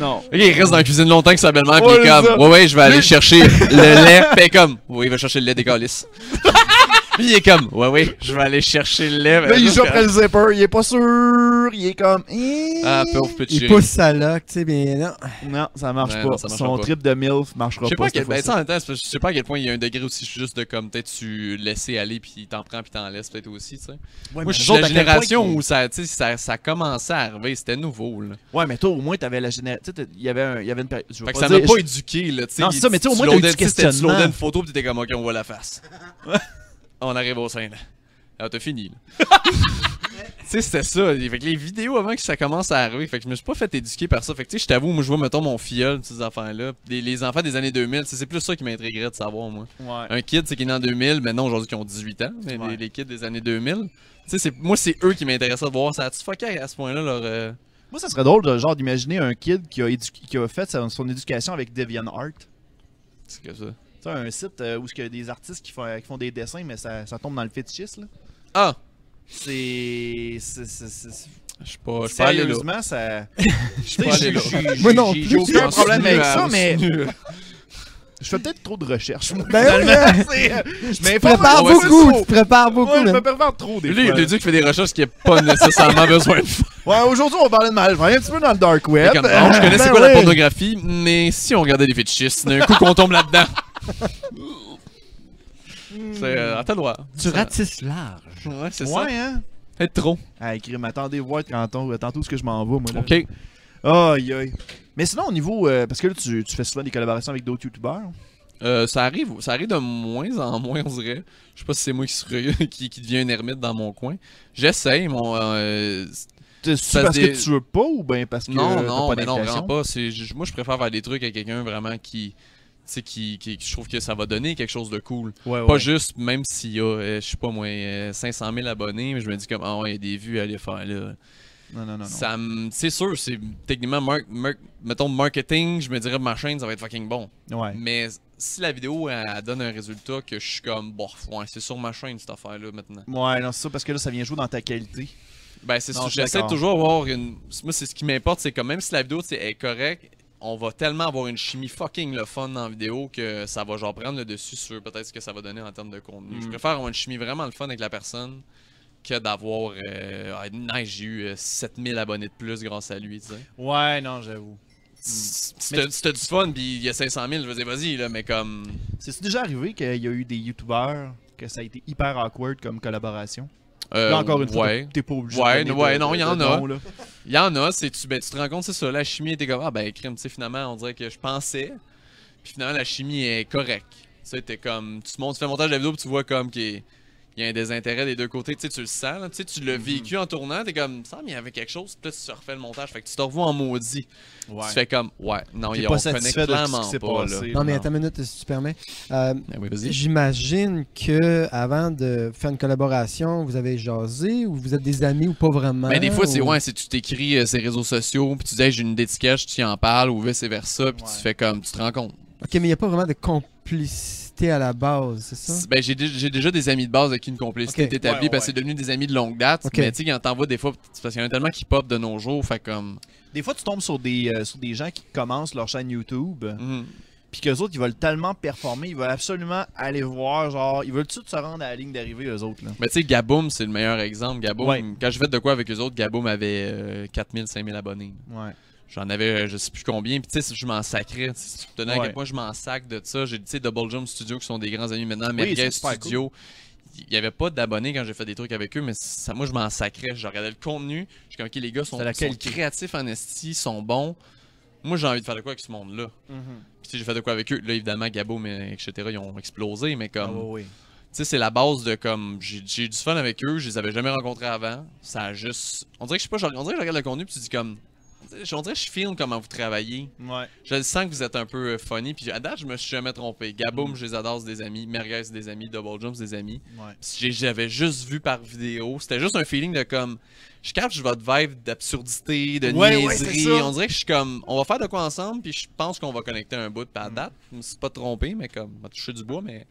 Non. Ok, il reste dans la cuisine longtemps que sa belle-mère, pis Ouais, comme, ouais, ouais, je vais aller chercher le lait. Pis comme, oui, il va chercher le lait des calices. Puis il est comme, ouais, ouais, je vais aller chercher le lait. Là, il joue après le zipper, il est pas sûr, il est comme Eh. Ah, pauvre petit Il pousse sa loque, tu sais, mais non. Non, ça marche Ouais, pas. non, ça Son pas. trip de MILF marchera Je sais pas. pas, à quel, ben, je sais pas à quel point il y a un degré aussi juste de comme peut-être tu laisser aller puis t'en prends puis t'en laisses peut-être aussi, tu sais. Ouais, Moi, je suis la génération où ça, tu sais, ça, ça commençait à arriver, c'était nouveau, là. Ouais, mais toi, au moins, t'avais la génération. Tu sais, il y avait un- il y avait une période. je veux Fait que pas ça m'a pas éduqué, là, tu sais. Non, c'est ça, mais tu sais, au moins, t'as eu du Tu une photo pis t'étais comme, ok, on voit la face. on arrive au sein, là. Ah, t'as fini, là. Tu sais, c'était ça. Fait que les vidéos avant que ça commence à arriver, fait que je me suis pas fait éduquer par ça. Fait que tu sais, je t'avoue, moi je vois, mettons, mon filleul, ces enfants-là. Les, les enfants des années 2000, tu sais, c'est plus ça qui m'intriguerait de savoir, moi. Ouais. Un kid, c'est qui est né en 2000, maintenant aujourd'hui qui ont 18 ans, mais Ouais. les, les kids des années 2000. Tu sais, moi c'est eux qui m'intéressent de voir. Ça a-tu fucké à ce point-là leur. euh, Moi, ça serait drôle, de, genre, d'imaginer un kid qui a, édu- qui a fait sa- son éducation avec DeviantArt. C'est que ça. Tu sais, un site euh, où il y a des artistes qui font, qui font des dessins, mais ça, ça tombe dans le fétichisme, là. Ah! C'est. c'est- c'est- c'est- Je suis pas. Sérieusement, ça. Je suis pas allé là. Moi non J'ai plus. j'ai aucun problème avec ça, mais. je fais peut-être trop de recherches, moi. Ben finalement. hein. Euh, Je peu beaucoup, trop. tu prépares beaucoup. Ouais, je me prépare trop des Lui, il fois. a dit qu'il fait des recherches qu'il n'a pas nécessairement besoin de faire. Ouais, aujourd'hui, on va parler de mal. Je vais aller un petit peu dans le dark web. comme, je connais c'est Ben quoi la pornographie, mais si on regardait des fétichistes, d'un coup qu'on tombe là-dedans. c'est. Euh, attends, le droit. Tu ratisses large. Ouais, c'est ça. Ouais, hein? Peut-être trop. Ah, crime, attendez voir tantôt, tantôt ce que je m'en vais, moi. Là. Ok. Aïe, aïe. Mais sinon, au niveau. euh, parce que là, tu, tu fais souvent des collaborations avec d'autres youtubeurs. Euh, ça arrive, ça arrive de moins en moins, on dirait. Je sais pas si c'est moi qui, serais- qui, qui devient une ermite dans mon coin. J'essaye, mon. euh, C'est Ça parce se que tu veux pas ou bien parce que non, t'as non, pas mais non, vraiment pas. C'est, je- moi, je préfère faire des trucs avec quelqu'un vraiment qui. Tu sais, qui, qui, je trouve que ça va donner quelque chose de cool. Ouais, Pas ouais. juste, même s'il y a, euh, je sais pas moi, euh, 500 000 abonnés, mais je me dis comme, ah ouais, il y a des vues à aller faire là. Non, non, non. Ça c'est sûr, c'est techniquement, mar- mar- mettons, marketing, je me dirais, ma chaîne, ça va être fucking bon. Ouais. Mais si la vidéo, elle, elle donne un résultat que je suis comme, bof, ouais, c'est sur ma chaîne cette affaire-là maintenant. Ouais, non, c'est ça, parce que là, ça vient jouer dans ta qualité. Ben, c'est suis j'essaie toujours d'avoir une. Moi, c'est ce qui m'importe, c'est que même si la vidéo est correcte, on va tellement avoir une chimie fucking le fun dans la vidéo que ça va genre prendre le dessus sur peut-être ce que ça va donner en termes de contenu. Je Mm. préfère avoir une chimie vraiment le fun avec la personne que d'avoir. Euh, ah, nice, j'ai eu euh, 7000 abonnés de plus grâce à lui, tu sais. Ouais, non, j'avoue. Si Mais- t'as si t'as du fun, puis il y a 500 000, je veux dire, vas-y, là, mais comme. C'est déjà arrivé qu'il y a eu des youtubeurs que ça a été hyper awkward comme collaboration? Euh, Là, encore une fois, ouais. t'es- pas obligé Ouais, de ouais, de- non, il y en a. Il y en a, c'est tu, ben, tu te rends compte, c'est ça, la chimie était comme ah ben crime, tu sais finalement on dirait que je pensais, puis finalement la chimie est correcte. Tu sais t'es comme tu te montes, tu fais le montage de la vidéo, puis tu vois comme il y a un désintérêt des deux côtés, tu sais tu le sens, là. tu sais tu l'as Mhm. vécu en tournant, t'es comme ça mais il y avait quelque chose, puis là tu te refais le montage, fait que tu te revois en maudit. Ouais. Tu fais comme ouais, non, il pas on connaît satisfait de ce clairement qui s'est pas passé. là. Non, mais attends une minute, si tu permets. Euh, Ben oui. J'imagine que avant de faire une collaboration, vous avez jasé ou vous êtes des amis ou pas vraiment. Ben, des fois, c'est ou- ouais, c'est tu t'écris euh, ces réseaux sociaux, puis tu dis, Hey, j'ai une dédicace, tu y en parles, ou vice versa, puis Ouais. tu fais comme, tu te rends compte. Ok, mais il n'y a pas vraiment de complicité à la base, c'est ça? Ben, j'ai dé- j'ai déjà des amis de base avec qui une complicité Ok. est établie Ouais, parce que c'est devenu des amis de longue date. Ok. Mais tu sais, quand t'envoies des fois, parce qu'il y en a tellement qui pop de nos jours, fait comme. Des fois, tu tombes sur des, euh, sur des gens qui commencent leur chaîne YouTube, mhm. puis qu'eux autres, ils veulent tellement performer, ils veulent absolument aller voir, genre, ils veulent tout se rendre à la ligne d'arrivée, eux autres, là. Mais tu sais, Gaboum, c'est le meilleur exemple. Gaboum, Ouais. quand je fais de quoi avec eux autres, Gaboum avait euh, 4000, 5000 abonnés. Ouais. J'en avais, euh, je sais plus combien, puis tu sais, je m'en sacrais. Si tu te donnes à quel point je m'en sac de ça. J'ai dit, tu sais, Double Jump Studio, qui sont des grands amis maintenant, Oui, c'est super Studio. Il n'y avait pas d'abonnés quand j'ai fait des trucs avec eux, mais ça, moi, je m'en sacrais. Je regardais le contenu. Je suis comme, ok, les gars sont, créatifs en esti, sont bons. Moi, j'ai envie de faire de quoi avec ce monde-là. Puis, tu sais, j'ai fait de quoi avec eux. Là, évidemment, Gabo, mais, etc., ils ont explosé, mais Ah, comme. Tu sais, c'est la base de comme. J'ai eu du fun avec eux, je les avais jamais rencontrés avant. Ça a juste. On dirait que je sais pas, on dirait que je regarde le contenu puis tu dis comme. On dirait que je filme comment vous travaillez. Ouais. Je le sens que vous êtes un peu euh, funny. Puis à date, je me suis jamais trompé. Gaboum, je les adore, c'est des amis. Merguez, c'est des amis. Double Jump, c'est des amis. Ouais. J'avais juste vu par vidéo. C'était juste un feeling de comme. Je capte votre vibe d'absurdité, de Ouais, niaiserie. on dirait que je suis comme. On va faire de quoi ensemble. Puis je pense qu'on va connecter un bout. Puis à Mm. date, je me suis pas trompé, mais comme. m'a touché du bois, mais.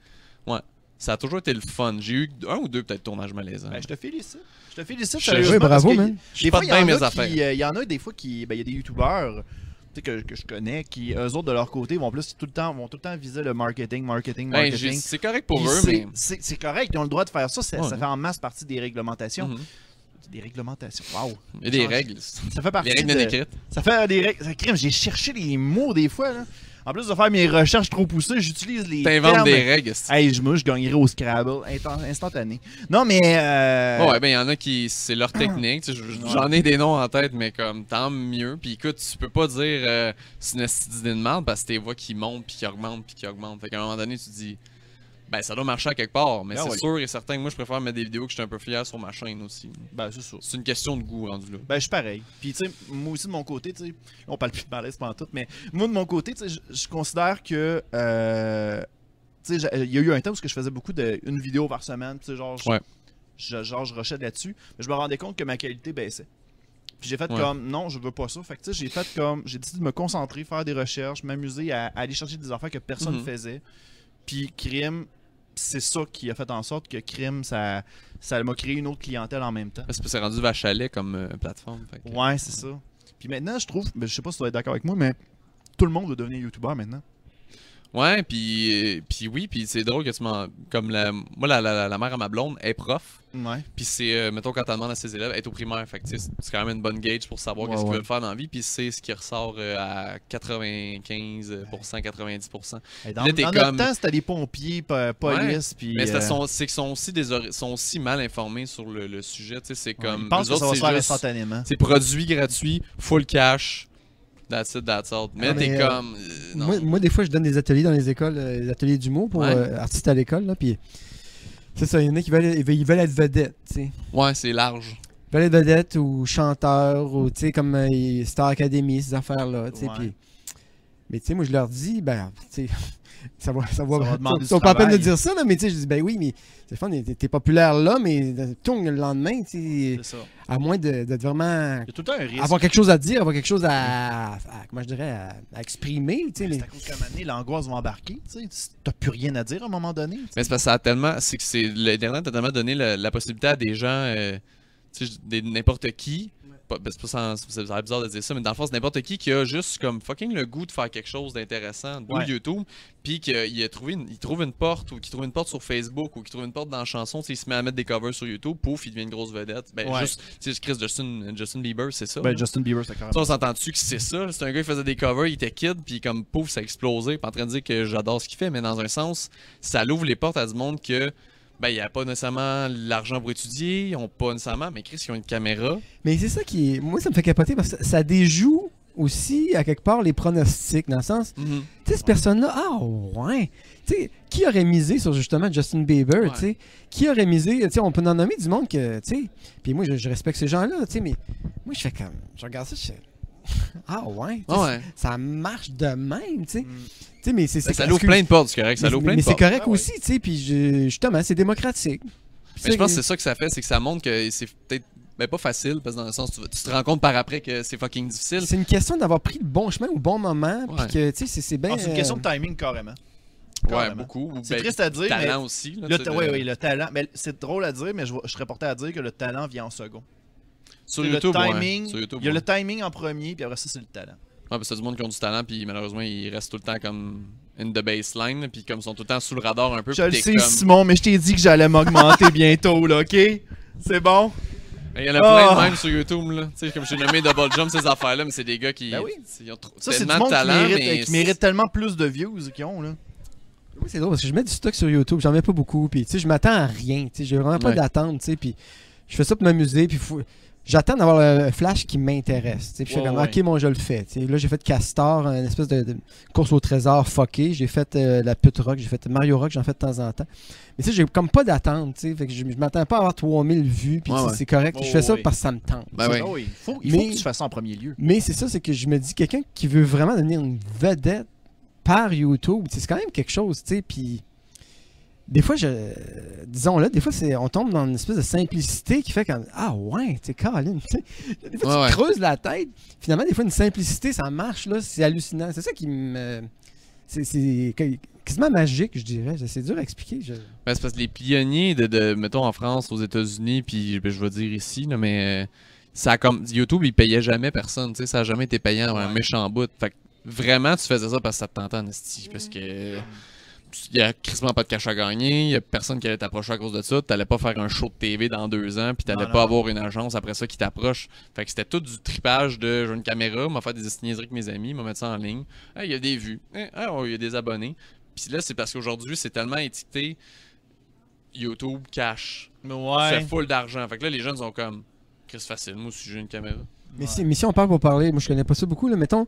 Ouais. Ça a toujours été le fun. J'ai eu un ou deux peut-être tournages malaisants. Ben, je te félicite. Je te félicite. Je- sérieusement, bravo, parce que man. Je Des pas fois, il y, bien en mes a qui, euh, il y en a des fois qui. Ben, il y a des youtubeurs tu sais, que, que je connais qui, eux autres, de leur côté, vont plus tout le temps, vont tout le temps viser le marketing, marketing, Ben, marketing. c'est correct pour Puis eux, mais. c'est correct, ils ont le droit de faire ça, ça, Ouais. ça fait en masse partie des réglementations. Mhm. Des réglementations, waouh! Il y a des règles. Ça fait partie Les règles de- non écrites. Ça fait des règles. J'ai cherché les mots des fois. Là. En plus de faire mes recherches trop poussées, j'utilise les T'inventes des règles. Hey, je, moi, je gagnerais au Scrabble insta- instantané. Non, mais. euh, Ouais, ben il y en a qui c'est leur technique. J'en ai des noms en tête, mais comme tant mieux. Puis écoute, tu peux pas dire euh, c'est une esti d'idée de merde parce que tes voix qui montent, puis qui augmentent, puis qui augmentent. Fait qu'à un moment donné, tu dis, ben ça doit marcher à quelque part. Mais Ah c'est ouais. sûr et certain que moi, je préfère mettre des vidéos que je suis un peu fier sur ma chaîne aussi. Ben, c'est ça. C'est une question de goût rendu là. Ben, je suis pareil. Puis, tu sais, moi aussi, de mon côté, tu sais, on parle plus de malaise pendant tout, mais moi, de mon côté, tu sais, je- considère que. euh, tu sais, il y a eu un temps où je faisais beaucoup de une vidéo par semaine, tu sais, genre, je, Ouais. je- genre, je rushais là-dessus, mais je me rendais compte que ma qualité baissait. Puis j'ai fait Ouais. comme, non, je veux pas ça. Fait que, tu sais, j'ai fait comme, j'ai décidé de me concentrer, faire des recherches, m'amuser à, à aller chercher des affaires que personne ne Mhm. faisait. Puis, crime, c'est ça qui a fait en sorte que crime, ça ça m'a créé une autre clientèle en même temps. Parce que c'est rendu lait comme euh, plateforme. fait que- Ouais, c'est ça. Puis maintenant, je trouve, ben, je sais pas si tu vas être d'accord avec moi, mais tout le monde veut devenir youtubeur maintenant. Ouais, puis, puis oui, puis c'est drôle que tu m'en. Comme la, moi, la, la, la mère à ma blonde est prof. Ouais. Puis c'est, euh, mettons, quand elle demande à ses élèves, elle est au primaire. Fait que c'est quand même une bonne gauge pour savoir Ouais, qu'est-ce qu'ils veulent faire dans la vie. Puis c'est ce qui ressort euh, à 95%, 90%. Hey, dans Là, dans comme- notre temps, c'était des pompiers, police, puis. Mais c'est euh, parce qu'ils sont- c'est qu'ils sont aussi, des sont aussi mal informés sur le, le sujet. Tu sais, c'est comme. ils pensent que ça autres, va se faire instantanément. C'est produit gratuit, full cash. That's it, that's all. Mais t'es mais, euh, comme. euh. Moi, moi, des fois, je donne des ateliers dans les écoles, euh, des ateliers d'humour pour Ouais. euh, artistes à l'école. là, Puis c'est ça, il y en a qui veulent, ils veulent, ils veulent être vedettes. tu sais. Ouais, c'est large. Ils veulent être vedettes ou chanteurs ou tu sais, comme euh, Star Academy, ces affaires-là. tu sais, Ouais. Mais tu sais, moi, je leur dis, ben, tu sais, ça va, ça va, va demander du ils sont pas à peine de dire ça, là, mais tu sais, je dis, ben oui, mais c'est fun, t'es t'es populaire là, mais tourne le lendemain, tu sais, à moins de- d'être vraiment. Il y a tout le temps un risque. Avoir quelque chose à dire, avoir quelque chose à, à- comment je dirais, à, à exprimer, tu sais, Mais mais C'est à cause qu'à un moment donné, l'angoisse va embarquer. Tu sais, t'as plus rien à dire à un moment donné. Mais c'est parce que ça a tellement. C'est que c'est. L'Internet a tellement donné la, la possibilité à des gens. euh, tu sais, n'importe qui. Pas- ben, c'est pas sans- ça l'air bizarre de dire ça, mais dans le fond, c'est n'importe qui qui a juste comme fucking le goût de faire quelque chose d'intéressant Ouais. YouTube, puis qu'il a trouvé une, il trouve une porte, ou qu'il trouve une porte sur Facebook, ou qu'il trouve une porte dans la chanson, tu sais, il se met à mettre des covers sur YouTube, pouf, il devient une grosse vedette. Ben, Ouais. juste, Chris Justin, Justin Bieber, c'est ça. Ben. Justin Bieber, c'est carrément. Ça, on s'entend-tu que c'est ça? C'est un gars qui faisait des covers, il était kid, puis comme pouf, ça a explosé. Pas en train de dire que j'adore ce qu'il fait, mais dans un sens, ça l'ouvre les portes à du monde que, ben, il n'y a pas nécessairement l'argent pour étudier, ils ont pas nécessairement, mais Chris, ils ont une caméra. Mais c'est ça qui est. Moi, ça me fait capoter parce que ça déjoue aussi, à quelque part, les pronostics. Dans le sens, tu sais, cette personne-là, ah ouais. Tu sais, qui aurait misé sur justement Justin Bieber, Ouais. tu sais? Qui aurait misé, tu sais, on peut en nommer du monde que, tu sais? Puis moi, je, je respecte ces gens-là, tu sais, mais moi, je fais comme. Je regarde ça, je fais. Ah ouais. Ah ouais. Ça marche de même, tu sais. Mm. Tu sais, mais c'est. Ben, ça l'ouvre plein de portes, c'est correct, ça mais- mais, plein de mais c'est correct Ah ouais. aussi, tu sais, puis je- justement, c'est démocratique. Mais je pense que c'est ça que ça fait, c'est que ça montre que c'est peut-être ben, pas facile, parce que dans le sens, tu, tu te rends compte par après que c'est fucking difficile. C'est une question d'avoir pris le bon chemin au bon moment, puis que, tu sais, c'est- bien. Ah, c'est une question de euh, timing, carrément. Ouais, beaucoup. C'est Ben, triste à dire, mais. talent aussi. là, Le oui, oui, le talent. Mais c'est drôle à dire, mais je, je serais porté à dire que le talent vient en second. Sur YouTube, le ouais. timing. Sur YouTube, il y a ouais. le timing en premier, puis après ça, c'est le talent. Ouais, parce que c'est du monde qui ont du talent, puis malheureusement, ils restent tout le temps comme in the baseline, puis comme ils sont tout le temps sous le radar un peu. Je le sais, comme... Simon, mais je t'ai dit que j'allais m'augmenter bientôt, là, ok? C'est bon? Il y en a Ah. plein de même sur YouTube, là. Tu sais, comme j'ai nommé Double Jump, ces affaires-là, mais c'est des gars qui. Ben oui. ils ont trop- Ça, c'est du tellement monde de qui talent, mérite, mais. qui mérite tellement plus de views qu'ils ont, là. Oui, c'est drôle parce que je mets du stock sur YouTube, j'en mets pas beaucoup, puis tu sais, je m'attends à rien, tu sais, j'ai vraiment pas Ouais. d'attente, tu sais, puis je fais ça pour m'amuser, puis faut- j'attends d'avoir un flash qui m'intéresse, puis je fais comme, ouais. ok, bon, je le fais, là, j'ai fait Castor, une espèce de, de course au trésor fucké, j'ai fait euh, la pute rock, j'ai fait Mario Rock, j'en fais de temps en temps, mais tu sais, j'ai comme pas d'attente, tu sais, fait que je, je m'attends pas à avoir 3000 vues, puis Ouais, ouais. c'est correct, Oh, je fais ça parce que ça me tente. Ben Ah il faut, il faut Mais- que tu fasses ça en premier lieu. Mais c'est ça, c'est que je me dis, quelqu'un qui veut vraiment devenir une vedette par YouTube, c'est quand même quelque chose, tu sais, puis des fois, je, disons-le, des fois, c'est, on tombe dans une espèce de simplicité qui fait comme, ah ouais, tu sais, Colin, tu sais, des fois, Ouais, tu ouais. creuses la tête, finalement, des fois, une simplicité, ça marche, là, c'est hallucinant, c'est ça qui me, c'est, c'est quasiment magique, je dirais, c'est dur à expliquer, je- Ben, c'est parce que les pionniers de, de, mettons, en France, aux États-Unis, puis ben, je vais dire ici, là, mais ça a comme YouTube, il payait jamais personne, tu sais, ça a jamais été payant un Ouais. méchant bout. Fait que vraiment, tu faisais ça parce que ça te tentait en esti, parce que il y a quasiment pas de cash à gagner, il y a personne qui allait t'approcher à cause de ça, t'allais pas faire un show de TV dans deux ans, puis t'allais Non, pas avoir une agence après ça qui t'approche. Fait que c'était tout du tripage de j'ai une caméra, m'a faire des niaiseries avec mes amis, m'a mettre ça en ligne. Ah, il y a des vues, Eh, ah, oh, il y a des abonnés. Puis là, c'est parce qu'aujourd'hui, c'est tellement étiqueté YouTube cash. Tu fais full d'argent. Fait que là, les jeunes sont comme Chris facile, moi aussi j'ai une caméra. mais, si, mais si on parle pour parler, moi, je connais pas ça beaucoup, là, mettons,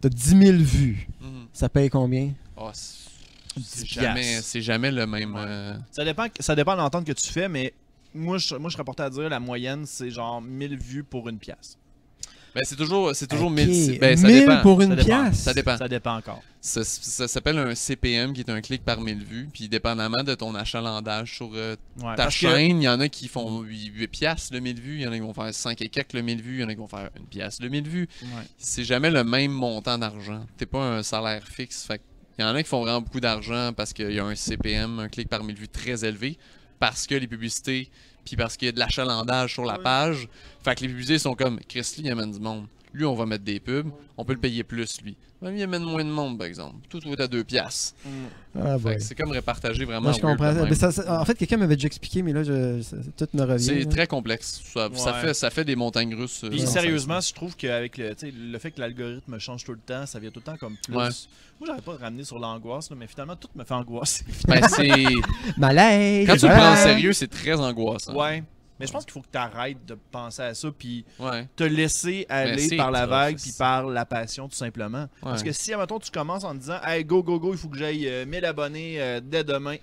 t'as 10 000 vues, Mhm. ça paye combien? Ah, c'est- c'est 10 jamais, piastres. c'est jamais le même. Ouais. euh, Ça dépend, ça dépend de l'entente que tu fais, mais moi, je, moi, je serais porté à dire la moyenne, c'est genre 1000 vues pour une pièce. Ben, c'est toujours, c'est toujours Ok, 1000. Ben, ça 1000 dépend. pour Ça une dépend. pièce? Ça dépend. Ça dépend encore. Ça, ça s'appelle un CPM qui est un clic par 1000 vues. Puis dépendamment de ton achalandage sur euh, Ouais, ta chaîne, il y en a qui font 8, piastres le 1000 vues, il y en a qui vont faire 5 et quelques le 1000 vues, il y en a qui vont faire une pièce le 1000 vues. Ouais. C'est jamais le même montant d'argent. T'es pas un salaire fixe. Fait que il y en a qui font vraiment beaucoup d'argent parce qu'il y a un CPM, un clic par 1000 vues très élevé, parce que les publicités, puis parce qu'il y a de l'achalandage sur la page. Fait que les publicités sont comme Chris Lee, il amène du monde. Lui, on va mettre des pubs, on peut le payer plus, lui. Il amène moins de monde, par exemple. Tout est à deux piastres. Ah, Fait ouais. que c'est comme répartagé vraiment. Moi, je weird comprends. de même. Mais ça- ça- en fait, quelqu'un m'avait déjà expliqué, mais là, je, ça- tout me revient. C'est très complexe. Ça, fait, ça fait des montagnes russes. euh, Puis sérieusement, je trouve qu'avec le, le fait que l'algorithme change tout le temps, ça vient tout le temps comme plus. Ouais. Moi, j'arrête pas de ramener sur l'angoisse, là, mais finalement, tout me fait angoisser. Ben, c'est... Malaise! Quand tu le prends au sérieux, c'est très angoissant. ouais. Mais je pense qu'il faut que tu arrêtes de penser à ça, puis Ouais. te laisser aller par la vague, puis par la passion, tout simplement. Parce que si, admettons, tu commences en disant, hey, go, go, go, il faut que j'aille euh, 1000 abonnés euh, dès demain,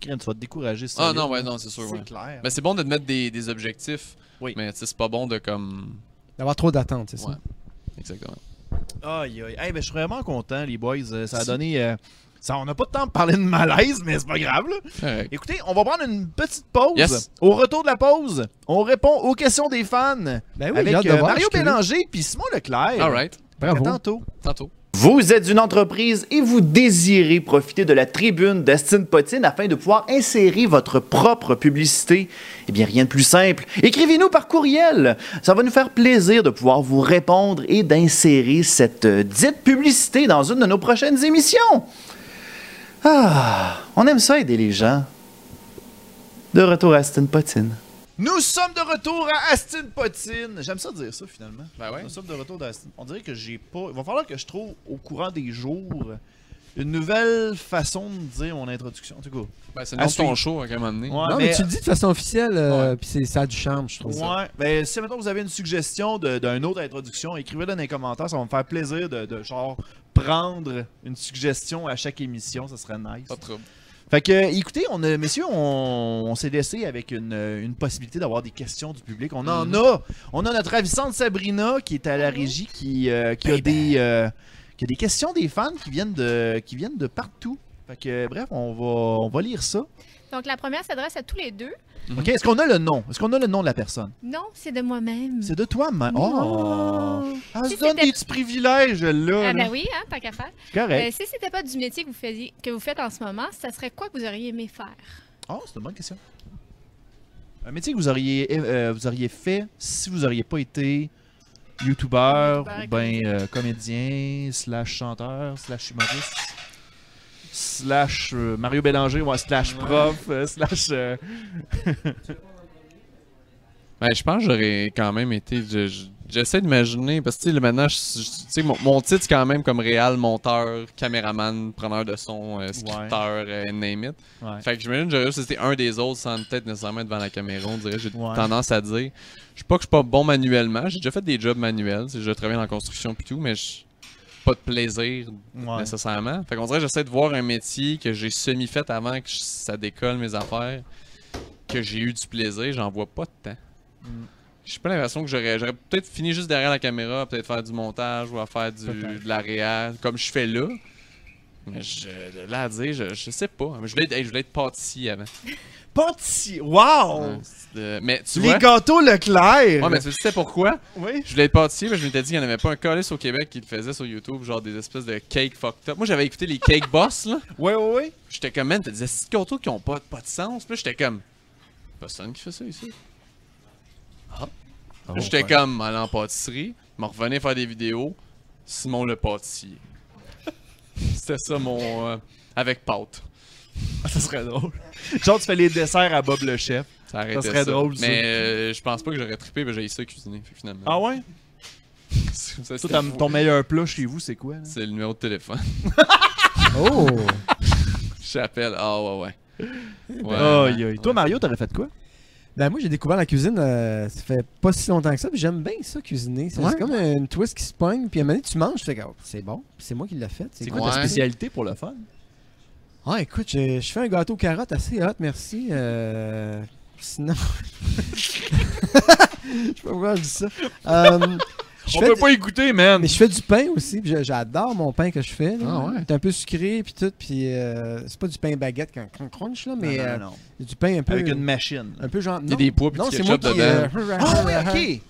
Crème, tu vas te décourager. Ah non, ouais, non, c'est sûr. C'est ouais. clair. Ben, c'est bon de te mettre des, des objectifs. Oui. Mais c'est pas bon de comme. D'avoir trop d'attentes, c'est ça. Ouais. Exactement. Aïe, aïe. Hey, ben, je suis vraiment content, les boys. Euh, Ça a donné. euh, ça, on n'a pas de temps de parler de malaise, mais c'est pas grave. Là. Écoutez, on va prendre une petite pause. Yes. Au retour de la pause, on répond aux questions des fans Ben oui, avec euh, voir, Mario Bélanger puis Simon Leclerc. Alright. À Bravo. tantôt. Tantôt. Vous êtes une entreprise et vous désirez profiter de la tribune d'Astin Potine afin de pouvoir insérer votre propre publicité. Eh bien, rien de plus simple. Écrivez-nous par courriel. Ça va nous faire plaisir de pouvoir vous répondre et d'insérer cette euh, dite publicité dans une de nos prochaines émissions. Ah, on aime ça aider les gens. De retour à Astin Potine. Nous sommes de retour à Astin Potine. J'aime ça dire ça finalement. Ben ouais. Nous sommes de retour à Astin. On dirait que j'ai pas. Il va falloir que je trouve au courant des jours une nouvelle façon de dire mon introduction. En tout cas. Ben, c'est le ton show à un moment donné. Ouais, Non, mais, tu le dis de façon officielle, euh, puis c'est- ça a du charme, je trouve. Ouais, ben si maintenant vous avez une suggestion d'une autre introduction, écrivez-le dans les commentaires, ça va me faire plaisir de, de, genre prendre une suggestion à chaque émission, ça serait nice. Pas de trouble. Fait que écoutez, on a, messieurs, on, on s'est laissé avec une, une possibilité d'avoir des questions du public. On en Mhm. a. On a notre ravissante Sabrina qui est à la régie qui, euh, qui a des euh, qui a des questions des fans qui viennent de qui viennent de partout. Fait que bref, on va on va lire ça. Donc, la première s'adresse à tous les deux. Mhm. OK, est-ce qu'on a le nom? Est-ce qu'on a le nom de la personne? Non, c'est de moi-même. C'est de toi, man. Oh. Ah, Si se donne c'était- des petits privilèges, là. Ah là. ben oui, hein, tant qu'à faire. Correct. Euh, si c'était pas du métier que vous, faisiez, que vous faites en ce moment, ça serait quoi que vous auriez aimé faire? Oh, c'est une bonne question. Un métier que vous auriez, euh, vous auriez fait si vous auriez pas été youtubeur, ou ben euh, comédien, slash chanteur, slash humoriste, slash euh, Mario Bélanger, ouais, slash prof, euh, slash... euh, Ben, je pense que j'aurais quand même été. je- je- J'essaie d'imaginer, parce que tu sais, là, maintenant, je- je- tu sais, mon, mon titre, c'est quand même comme réal, monteur, caméraman, preneur de son, euh, scripteur, euh, name it. Ouais. Fait que j'imagine que j'aurais juste été un des autres sans peut-être nécessairement être devant la caméra. On dirait, j'ai Ouais. tendance à dire. Je sais pas que je suis pas bon manuellement. J'ai déjà fait des jobs manuels. J'ai déjà travaillé dans la construction puis tout, mais je pas de plaisir Ouais. nécessairement. Fait qu'on dirait que j'essaie de voir un métier que j'ai semi-fait avant que ça décolle mes affaires, que j'ai eu du plaisir, j'en vois pas de temps. Mm. J'ai pas l'impression que j'aurais j'aurais peut-être fini juste derrière la caméra, peut-être faire du montage ou à faire du, de la réa, comme je fais là. Mais je, là à dire, je, je sais pas. Je voulais être, je voulais être pâtissier avant. Pâtissier! Wow! De- mais tu Les vois. gâteaux Leclerc! Ouais, mais tu sais pourquoi? Oui. Je voulais être pâtissier, mais je m'étais dit qu'il n'y en avait pas un calice au Québec qui le faisait sur YouTube, genre des espèces de cake fucked up. Moi, j'avais écouté les Cake Boss, là. Ouais, ouais, ouais. J'étais comme, man, t'as des gâteaux qui ont pas, pas de sens. Puis j'étais comme, personne qui fait ça ici. Oh, Là, j'étais comme, aller en pâtisserie, m'en revenais faire des vidéos, Simon le pâtissier. C'était ça mon. euh, avec pâte. Ça serait drôle. Genre, tu fais les desserts à Bob le chef. Ça, serait drôle, ça. Mais euh, je pense pas que j'aurais trippé, mais j'ai ça cuisiner, finalement. Ah ouais? Ça, Toi, ton meilleur plat chez vous, c'est quoi? C'est le numéro de téléphone. Oh! J'appelle. Ah ouais, ouais. Ouais. Aïe, aïe. Toi, Mario, t'aurais fait quoi? Ben moi j'ai découvert la cuisine, euh, ça fait pas si longtemps que ça, puis j'aime bien ça cuisiner. C'est Ouais. comme une twist qui se pogne, puis à un moment donné, tu manges, tu fais oh, c'est bon, puis c'est moi qui l'ai fait. C'est quoi ta spécialité pour le fun? Ah écoute, je, je fais un gâteau carotte assez hot, merci. Euh, sinon, je sais pas pourquoi je dis ça. Euh, je On peut du- pas écouter, man! Mais je fais du pain aussi, puis j'adore mon pain que je fais. là. Ah ouais? C'est un peu sucré, puis tout, puis euh, c'est pas du pain baguette quand crunch, là, mais Non, non, non. c'est du pain un peu, Avec une machine. un peu genre. Il y a non, des pois puis non, du c'est moi ketchup qui. dedans. euh, Ah ouais, ok!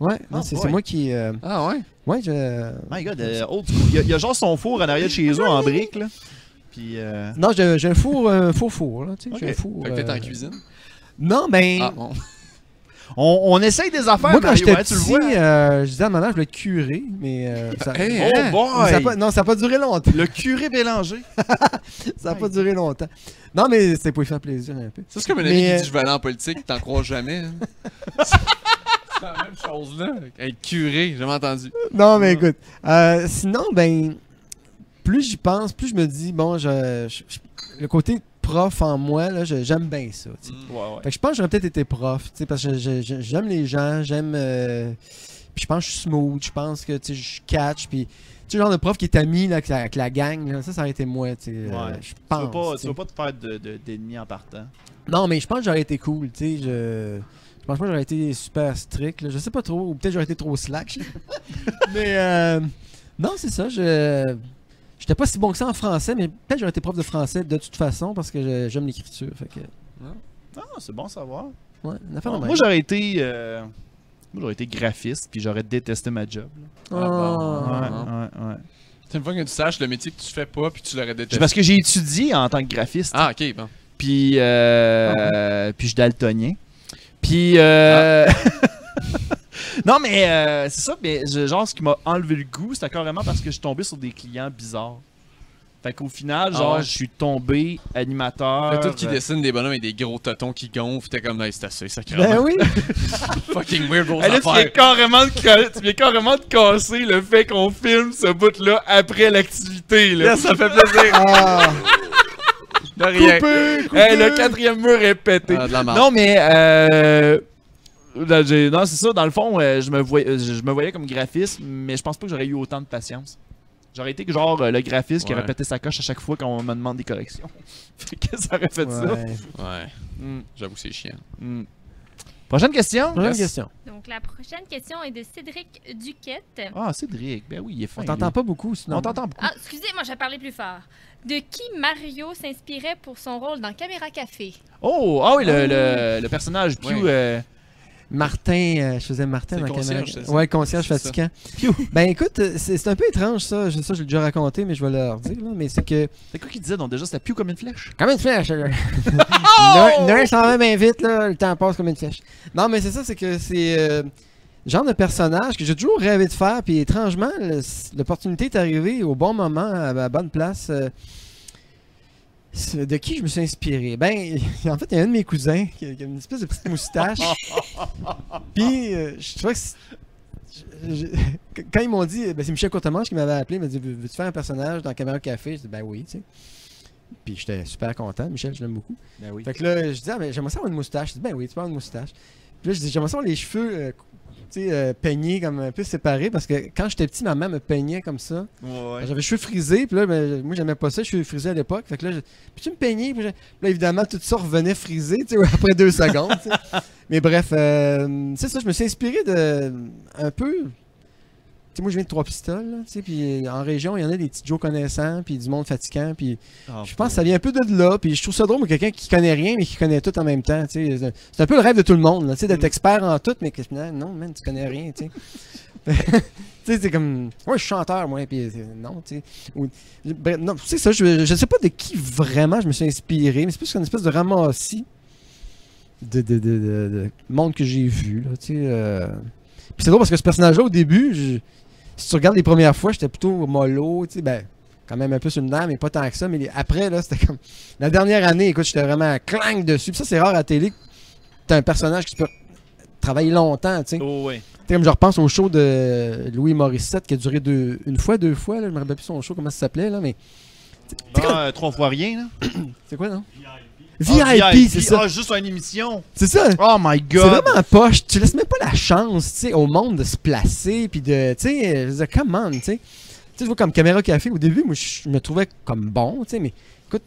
Ouais, non, Oh c'est moi qui. euh, Ah ouais? ouais, je. My god, euh, old school. Il y, a, il y a genre son four en arrière de chez eux en briques, là. Puis, euh... Non, j'ai un four, un faux four, là, tu sais, j'ai Ok. un four. Fait que t'es euh, en cuisine? Non, ben. Ah bon. on, on essaye des affaires, moi, quand j'étais hein, tu le petit, euh, je disais à ma mère, je voulais être curé, mais euh, ça, Hey, Oh hein? boy! ça a pas, non, ça n'a pas duré longtemps. Le curé Bélanger. Ça n'a pas duré longtemps. Non, mais c'était pour lui faire plaisir un peu. Ça, c'est comme un Mais, ami qui euh, dit je vais aller en politique, t'en crois jamais. hein? c'est la même chose là. Être curé, j'ai jamais entendu. Non, mais écoute. euh, sinon, ben, plus j'y pense, plus je me dis, bon, je, je- je- le côté prof en moi, là, j'aime bien ça. sais. Ouais, ouais. Fait que je pense que j'aurais peut-être été prof, tu sais, parce que j'aime les gens, j'aime. euh, puis je pense que je suis smooth, je pense que tu sais, je catch, puis. Tu genre de prof qui est ami là, avec, la, avec la gang, là, ça, ça aurait été moi, tu sais. euh, Ouais. je Tu pense. veux pas, tu tu sais. veux pas te faire de- de- d'ennemis en partant. Non, mais je pense que j'aurais été cool, tu sais. Je... je pense pas que j'aurais été super strict, là. Je sais pas trop, ou peut-être j'aurais été trop slack. mais euh, non, c'est ça. Je j'étais pas si bon que ça en français, mais peut-être j'aurais été prof de français de toute façon parce que j'aime l'écriture. Fait que, Ah, c'est bon à savoir. ouais, une affaire de moi, j'aurais été... euh, Moi, j'aurais été graphiste, puis j'aurais détesté ma job. Ah, bon. Ah. Ouais, ouais, ouais. C'est une fois que tu saches le métier que tu fais pas puis tu l'aurais C'est détesté. parce que j'ai étudié en tant que graphiste. Ah ok bon. Puis, euh, puis je suis daltonien. Puis, euh... non, mais euh, c'est ça. Mais je- genre, ce qui m'a enlevé le goût, c'était carrément parce que je suis tombé sur des clients bizarres. Fait qu'au final, Ah genre, ouais? je suis tombé animateur. Fait tout qui euh, dessine des bonhommes avec des gros totons qui gonflent, t'es comme nice, c'est assez, ça Ben oui! Fucking weird vos Hey, là, tu viens, affaires. carrément de ca- tu viens carrément de casser le fait qu'on filme ce bout-là après l'activité. Là. ça fait plaisir. Ah! De rien. Coupé! Coupé! Hey, le quatrième mur est pété. Ah, de la merde. Non, mais euh, là, j'ai- non, c'est ça. Dans le fond, euh, je me voyais, euh, je me voyais comme graphiste, mais je pense pas que j'aurais eu autant de patience. J'aurais été genre euh, le graphiste qui Ouais. aurait pété sa coche à chaque fois qu'on me demande des corrections. fait que ça aurait fait ça. Ouais. Ouais, Mm, j'avoue que c'est chiant. mm. Prochaine question? Prochaine Yes. question. Donc, la prochaine question est de Cédric Duquette. Ah, Cédric. Ben oui, il est fin. On t'entend pas beaucoup sinon. On t'entend beaucoup. Ah, excusez, moi, je vais parler plus fort. De qui Mario s'inspirait pour son rôle dans Caméra Café? Oh, ah oui, le, le, le personnage Pew. Oui. euh, Martin, euh, je faisais Martin dans concierge, c'est ça? Ouais, concierge fatigant. Ben écoute, euh, c'est un peu étrange ça, je- ça je l'ai déjà raconté, mais je vais leur dire. Là, mais c'est que. C'est quoi qu'il disait? Donc déjà, c'était Pew comme une flèche? Comme une flèche! là. Oh! L'un l'un s'en va bien vite, là, le temps passe comme une flèche. Non, mais c'est ça, c'est que c'est. euh, le genre de personnage que j'ai toujours rêvé de faire, puis étrangement, l'opportunité est arrivée au bon moment, à la bonne place. euh. De qui je me suis inspiré? Ben, en fait, il y a un de mes cousins qui a, une espèce de petite moustache. Puis, euh, je trouvais que. je- je- Quand ils m'ont dit, ben, c'est Michel Courtemanche qui m'avait appelé, il m'a dit Veux- Veux-tu faire un personnage dans Caméra Café? Je dis Ben oui, tu sais. Puis j'étais super content. Michel, je l'aime beaucoup. Ben oui. Fait que là, je dis Ah, ben, j'aimerais ça avoir une moustache. Il dit Ben oui, tu peux avoir une moustache. Puis là, je dis J'aimerais ça avoir les cheveux euh, sais, euh, peignés comme un peu séparés parce que quand j'étais petit, ma mère me peignait comme ça. Ouais. J'avais les cheveux frisés, puis là, ben, moi, j'aimais pas ça, cheveux frisés à l'époque. Fait que là, je- puis tu me peignais, puis je- là, évidemment, tout ça revenait frisé, tu sais, après deux secondes. Mais bref, euh, c'est ça, je me suis inspiré de. un peu. Tu sais, moi, je viens de Trois-Pistoles, tu sais, puis en région, il y en a des petits Joe connaissants, puis du monde fatigant, puis Ah, je pense que ça vient un peu de là, puis je trouve ça drôle, mais quelqu'un qui connaît rien, mais qui connaît tout en même temps, tu sais. C'est- un peu le rêve de tout le monde, tu sais, d'être Mm. expert en tout, mais que non, man, tu connais rien, tu sais. tu sais, c'est comme. Ouais, je suis chanteur, moi, puis euh, non, tu sais. Ou- ben, non, c'est ça, je, je sais pas de qui vraiment je me suis inspiré, mais c'est plus une espèce de ramassis de, de, de, de- de monde que j'ai vu, là, tu sais. euh. Puis c'est drôle parce que ce personnage-là, au début, je- si tu regardes les premières fois, j'étais plutôt mollo, tu sais, ben, quand même un peu sur une dame, mais pas tant que ça. Mais les- après, là, c'était comme. La dernière année, écoute, j'étais vraiment clang dessus. Puis ça, c'est rare à la télé. que T'as un personnage qui peut travailler longtemps, tu sais. Oh, ouais. Tu sais, comme je repense au show de Louis Morissette qui a duré deux, une fois, deux fois, là, je me rappelle plus son show, comment ça s'appelait, là, mais. t'sais, Ah, euh, trois fois rien, là. C'est quoi, non? Ah, VIP, c'est ça. Ah, juste une émission. C'est ça. Oh my C'est god. vraiment poche. Tu laisses même pas la chance, tu sais, au monde de se placer, puis de, tu sais, je veux dire, come on, tu sais. Tu vois comme Caméra Café, au début, moi, je me trouvais comme bon, tu sais, mais écoute,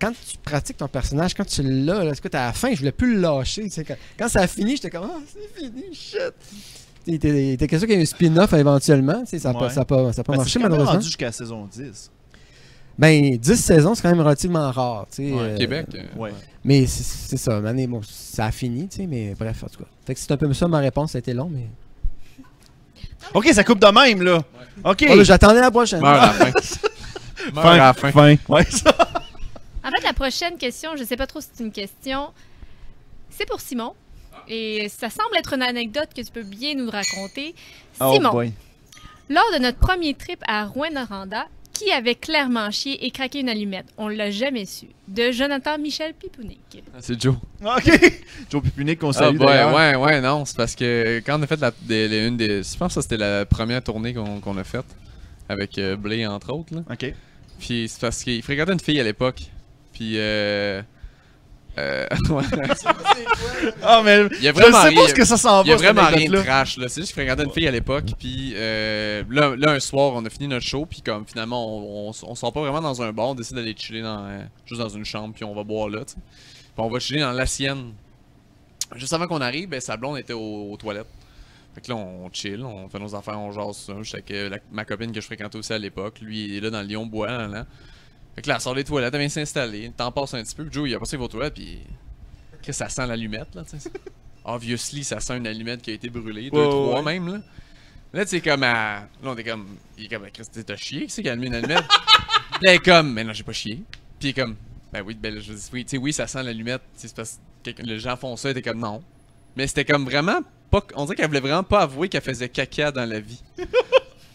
quand tu pratiques ton personnage, quand tu l'as, là, écoute, à la fin, je voulais plus le lâcher, tu sais. Quand, quand ça a fini, j'étais comme, ah, c'est fini, shit. Il était, il était question qu'il y ait un spin-off éventuellement, tu sais, ça n'a pas, Ouais. ça a pas, ça a pas Ben, marché, c'est malheureusement. rendu jusqu'à la saison 10. Ben, 10 saisons, c'est quand même relativement rare, tu sais. Ouais, euh, Québec. euh, Ouais. Mais c'est c'est ça, man, bon, ça a fini, tu sais, mais bref, en tout cas. Fait que c'est un peu ça ma réponse, ça a été long, mais. Ok, ça coupe de même, là. Ok. Oh, là, J'attendais la prochaine. Meurt à la fin. Meurt à la fin. fin. Ouais, ça. En fait, la prochaine question, je sais pas trop si c'est une question, c'est pour Simon. Et ça semble être une anecdote que tu peux bien nous raconter. Oh Simon, boy. lors de notre premier trip à Rouen-Noranda, qui avait clairement chié et craqué une allumette? On l'a jamais su. De Jonathan Michel Pipounik. Ah, C'est Joe. Ok. Joe Pupunic qu'on Ah, salue ouais, d'ailleurs. ouais, ouais, non. C'est parce que quand on a fait la, des- les- une des. Je pense que ça, c'était la première tournée qu'on qu'on a faite. Avec euh, Blé, entre autres. Là. Ok. Puis c'est parce qu'il fréquentait une fille à l'époque. Puis. Euh, euh. Ah, mais Il y a je vraiment sais rien- pas ce que ça s'en va. Il y a vraiment rien de trash là. C'est juste qu'il fréquentait une fille à l'époque. Puis euh, là, là, un soir, on a fini notre show. Puis comme finalement, on, on, on sort pas vraiment dans un bar. On décide d'aller chiller dans, euh, juste dans une chambre. Puis on va boire là. tu sais. Puis on va chiller dans la sienne. Juste avant qu'on arrive, ben, sa blonde était aux, aux toilettes. Fait que là, on chill, on fait nos affaires, on jase ça. Avec euh, la- ma copine que je fréquentais aussi à l'époque. Lui, il est là dans le Lyon-Bois. Là, là. Fait que là, elle sort des toilettes, elle vient s'installer. Le temps passe un petit peu. Puis Joe, il a passé vos toilettes. Puis. que ça sent l'allumette, là, tu sais. Obviously, ça sent une allumette qui a été brûlée. Deux, trois ouais. même, là. Là, tu sais, comme. à- Là, on est comme. Il est comme. Christ, t'as chié, qui c'est qui a allumé une allumette? Puis là, il est comme. Mais non, j'ai pas chié. Puis il est comme. Ben oui, ben je dis, oui, tu sais, oui, ça sent l'allumette. C'est parce que les gens font ça, il était comme non. Mais c'était comme vraiment pas. On dirait qu'elle voulait vraiment pas avouer qu'elle faisait caca dans la vie.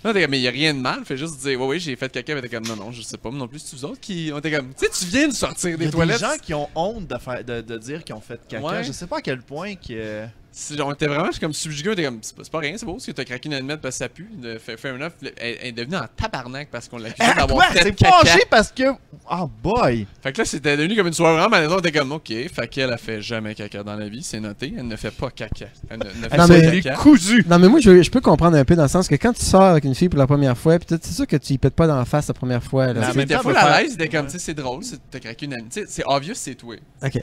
Là, t'es comme, mais y a rien de mal, fait juste dire, ouais, ouais, j'ai fait caca, mais t'es comme, non, non, je sais pas, moi non plus, c'est vous autres qui. On était comme, tu sais, tu viens de sortir Il y des a toilettes. des gens qui ont honte de, faire, de, de dire qu'ils ont fait caca. Ouais. Je sais pas à quel point que. C'est- On était vraiment comme subjugué, on était comme, c'est pas, rien, c'est beau, parce que t'as craqué une allumette parce que ça pue. De, fair enough, elle, elle est devenue en tabarnak parce qu'on l'accusait Ah, d'avoir quoi? fait C'est fâché parce que. Oh boy! Fait que là, c'était devenu comme une soirée vraiment malaisante. On était comme, ok, fait qu'elle a fait jamais caca dans la vie, c'est noté. Elle ne fait pas caca. Elle ne, ne fait Elle Non, pas mais- caca. cousu! Non, mais moi, je, je peux comprendre un peu dans le sens que quand tu sors avec une fille pour la première fois, pis tout, c'est sûr que tu y pètes pas dans la face la première fois. Mais Là, tu même C'était temps, full à l'aise, c'était comme, Ouais. tu sais, c'est drôle, c'est- t'as craqué une. Tu sais, c'est obvious, c'est toi. Tu Ok.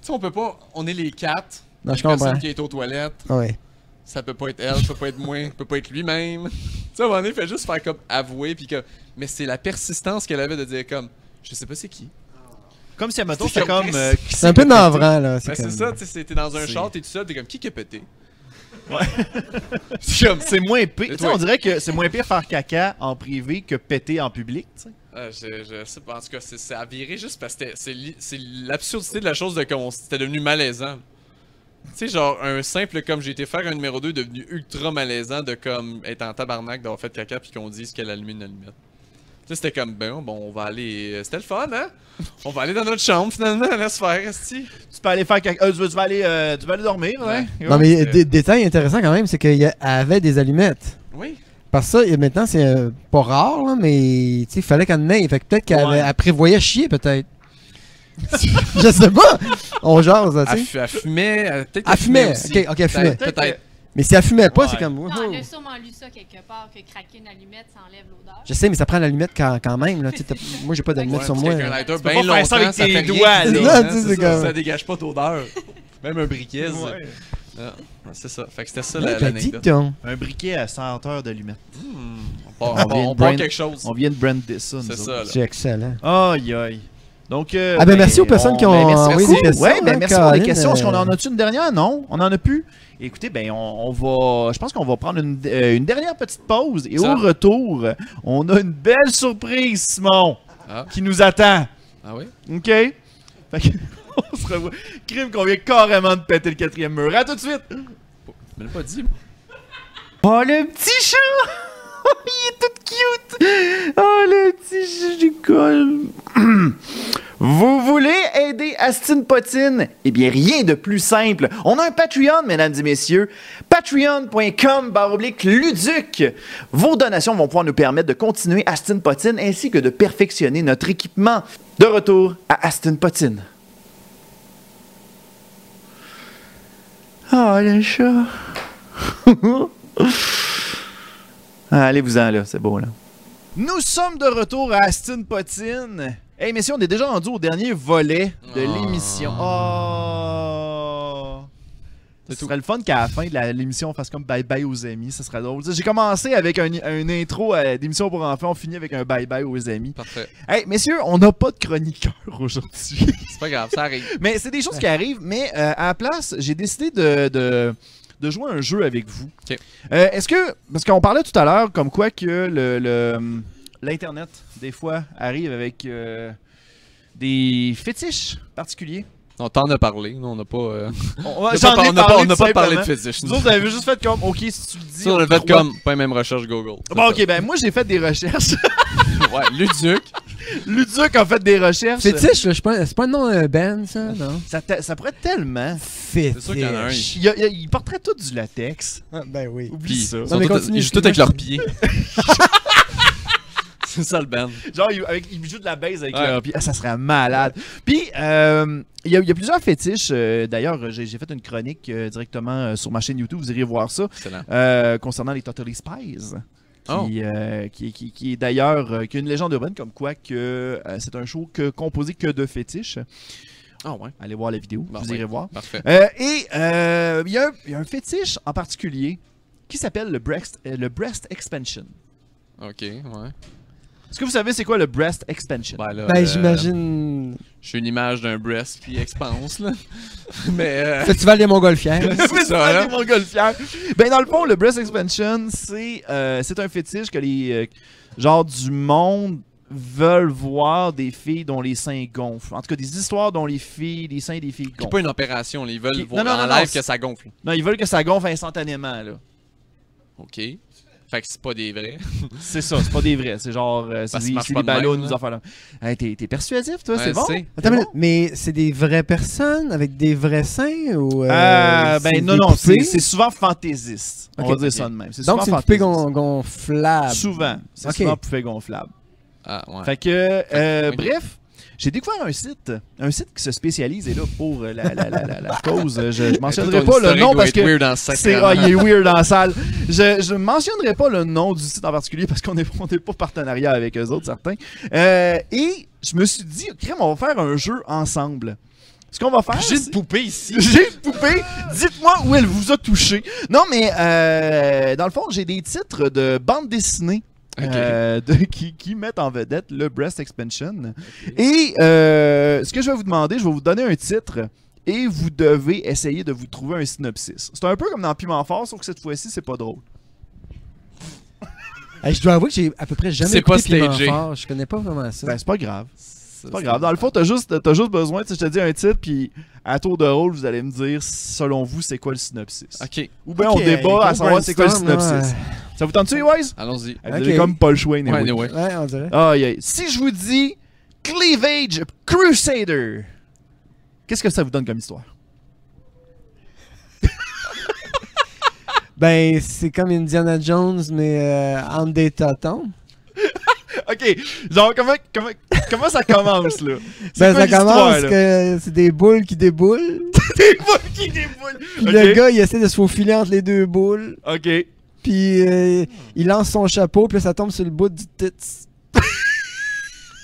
sais, on peut pas, on est les quatre. Non, je Une personne qui est aux toilettes. Ouais. Ça peut pas être elle, ça peut pas être moi, ça peut pas être lui-même. tu sais, à un moment donné, il fait juste faire comme avouer, puis que. Mais c'est la persistance qu'elle avait de dire comme, je sais pas c'est qui. Comme si, admettons, C'est c'était comme- euh, qui C'est un peu navrant, là. Ben, C'est comme- ça, tu sais, t'es dans un C'est- char, t'es tout seul, t'es comme, qui qui a pété? C'est comme- C'est moins pire. Tu sais, on dirait que c'est moins pire faire caca en privé que péter en public, tu sais. Ah, je, je sais pas, en tout cas, c'est c'est à virer juste parce que c'était- c'est li- c'est l'absurdité de la chose de comment c'était devenu malaisant. Tu sais, genre, un simple comme j'ai été faire un numéro 2 devenu ultra malaisant de comme être en tabarnak d'avoir fait caca puis qu'on dise qu'elle a allumé une allumette. sais, c'était comme, ben, bon, on va aller. euh, C'était le fun, hein? On va aller dans notre chambre, finalement, laisse faire, esti. Tu peux aller faire quelque... euh, tu, veux- tu vas aller, euh, tu vas aller dormir, ouais. Non, mais dé- détail intéressant quand même, c'est qu'elle avait des allumettes. Oui. Parce que ça, maintenant, c'est euh, pas rare, là, mais tu sais, il fallait qu'elle en ait. Fait que peut-être qu'elle Ouais. prévoyait chier, peut-être. Je sais pas. On jase, tu Elle, sais. elle fumait. Peut-être Elle fumait. Ok, ok, elle fumait. Peut-être. Mais si elle fumait pas, Ouais. c'est comme. Non, elle a sûrement lu ça quelque part, que craquer une allumette, ça enlève l'odeur. Je sais, mais ça prend l'allumette quand, quand même. Là, tu moi, j'ai pas d'allumette Ouais, sur moi. là. lighter peux bien pas faire longtemps, ça avec tes rien doigts, là. hein, tu ça, comme- Ça dégage pas d'odeur. Même un briquet. ça. Ouais. Ah, c'est ça. Fait que c'était ça ben, l'anecdote. Un briquet à senteur d'allumettes. Hmm, On On vient de quelque chose. On vient de brander ça, C'est ça, là. C'est excellent. Aïe, aïe. Donc, euh, Ah, ben, merci aux personnes qui ont ben, merci des questions, Ouais, ben, hein, merci pour les questions. Est-ce qu'on en euh, a-tu une dernière? Non, on en a plus. Écoutez, ben, on, on va. Je pense qu'on va prendre une, euh, une dernière petite pause. Et Ça. au retour, on a une belle surprise, Simon, Ah. qui nous attend. Ah oui? OK? Fait que, on se revoit. Crime qu'on vient carrément de péter le quatrième mur. À tout de suite! Je me l'ai pas dit. Oh, le petit chat! Il est tout cute! Oh, le petit du col! Vous voulez aider Astin Potine? Eh bien, rien de plus simple. On a un Patreon, mesdames et messieurs. Patreon.com baroblique Luduc. Vos donations vont pouvoir nous permettre de continuer Astin Potine ainsi que de perfectionner notre équipement. De retour à Astin Potine. Oh, le chat! Ah, Allez-vous-en là, c'est beau là. Nous sommes de retour à Astin Potine. Hey messieurs, on est déjà rendu au dernier volet de Oh. l'émission. Oh! Ce serait le fun qu'à la fin de l'émission, on fasse comme bye bye aux amis. Ça serait drôle. J'ai commencé avec un, un intro à d'émission pour enfants. On finit avec un bye bye aux amis. Parfait. Hey messieurs, on n'a pas de chroniqueur aujourd'hui. C'est pas grave, ça arrive. Mais c'est des choses qui arrivent. Mais euh, à la place, j'ai décidé de, de, de jouer un jeu avec vous. Euh, Est-ce que. Parce qu'on parlait tout à l'heure comme quoi que le. le- L'Internet, des fois, arrive avec euh, des fétiches particuliers. On t'en a parlé. Nous, on n'a pas. euh, On, n'a pas, on parlé on n'a tout pas parlé de fétiche. Vous autres, vous avez juste fait comme, ok, si tu le dis. Ça, on a le fait comme. Pas les mêmes recherches Google. Bon, ok, ben moi j'ai fait des recherches. Ouais, Luduc. Luduc a fait des recherches. Fétiche, là, je pense- c'est pas un nom d'un band, ça, non? Ça, te- ça pourrait être tellement. Fétiche. sûr qu'il y en a un. Il, y a- il y a- il porterait tout du latex. Ah, ben oui. Oublie Puis, ça. ils, Non, sont mais tous- continue, ils jouent tous avec leurs pieds. C'est ça le band. Genre, il, avec, il joue de la base avec Ouais. leurs pieds. Ah, ça serait malade. Puis, euh, il y, a- il y a plusieurs fétiches. euh, D'ailleurs, j'ai j'ai fait une chronique euh, directement euh, sur ma chaîne YouTube. Vous irez voir ça. Excellent. euh, concernant les Totally Spies. Qui, Oh. euh, qui, qui- qui est d'ailleurs euh, qui a une légende urbaine comme quoi que euh, c'est un show que, composé que de fétiches. Ah ouais. Allez voir la vidéo, vous oui. irez voir. Parfait. Euh, et euh, il y, a un- il y a un fétiche en particulier qui s'appelle le breast, euh, le breast expansion. Ok, ouais. Est-ce que vous savez c'est quoi le breast expansion? Ben, Ben, euh, j'imagine. Je suis une image d'un breast qui expanse, là. Mais. euh, Festival des Montgolfières. c'est ça, là. des montgolfières. Ben dans le fond, le breast expansion, c'est euh, c'est un fétiche que les euh, genre du monde veulent voir des filles dont les seins gonflent. En tout cas, des histoires dont les filles, les seins des filles C'est gonflent. pas une opération, là. ils veulent Qui- voir non, non, en non, live non, que ça gonfle. Non, ils veulent que ça gonfle instantanément là. Ok. Fait que c'est pas des vrais. C'est ça, c'est pas des vrais, c'est genre euh, c'est des, des ballons, là. nous affaires là. Hey, t'es, t'es persuasif toi, c'est bon. c'est- Attends, mais c'est des vraies personnes avec des vrais seins ou. euh, Euh, c'est ben non non, c'est, souvent fantaisiste. On va dire ça de même. C'est Donc, souvent c'est une poupée gon- gonflable. Souvent, c'est Ok. souvent poupée gonflable. Ah, ouais. Fait que, euh, bref, j'ai découvert un site, un site qui se spécialise, et là, pour euh, la, la, la, la, cause, euh, je, je mentionnerai pas le nom parce que c'est, ah, il est weird dans la salle. Je, je mentionnerai pas le nom du site en particulier parce qu'on n'est pas partenariat avec eux autres, certains. Euh, et je me suis dit, crème, on va faire un jeu ensemble. Ce qu'on va faire, J'ai une poupée ici. j'ai une poupée. Dites-moi où elle vous a touché. Non, mais euh, dans le fond, j'ai des titres de bandes dessinées. Euh, de- qui, qui mettent en vedette le breast expansion. Et euh, ce que je vais vous demander, je vais vous donner un titre et vous devez essayer de vous trouver un synopsis. C'est un peu comme dans Piment Fort, sauf que cette fois-ci, c'est pas drôle. Hey, je dois avouer que j'ai à peu près jamais C'est écouté pas Piment. Fort. Je connais pas vraiment ça. Ben, c'est pas grave. C'est pas grave. Dans le fond, t'as juste, t'as juste besoin, tu sais, je te dis un titre, puis à tour de rôle, vous allez me dire, selon vous, c'est quoi le synopsis? Ok. Ou bien on débat à savoir c'est quoi le synopsis. Ça vous tente-tu, boys? Allons-y. Vous avez Ok. comme pas le choix, anyway. Ouais, anyway. Ouais, on dirait. Si je vous dis Cleavage Crusader, qu'est-ce que ça vous donne comme histoire? Ben, c'est comme Indiana Jones, mais euh, en des totons. Ok, genre, comment, comment, comment ça commence, là? Ben, quoi ça commence là? que c'est des boules qui déboulent. Des boules qui déboulent. Puis le gars, il essaie de se faufiler entre les deux boules. Ok. Puis euh, il lance son chapeau, puis là, ça tombe sur le bout du tits.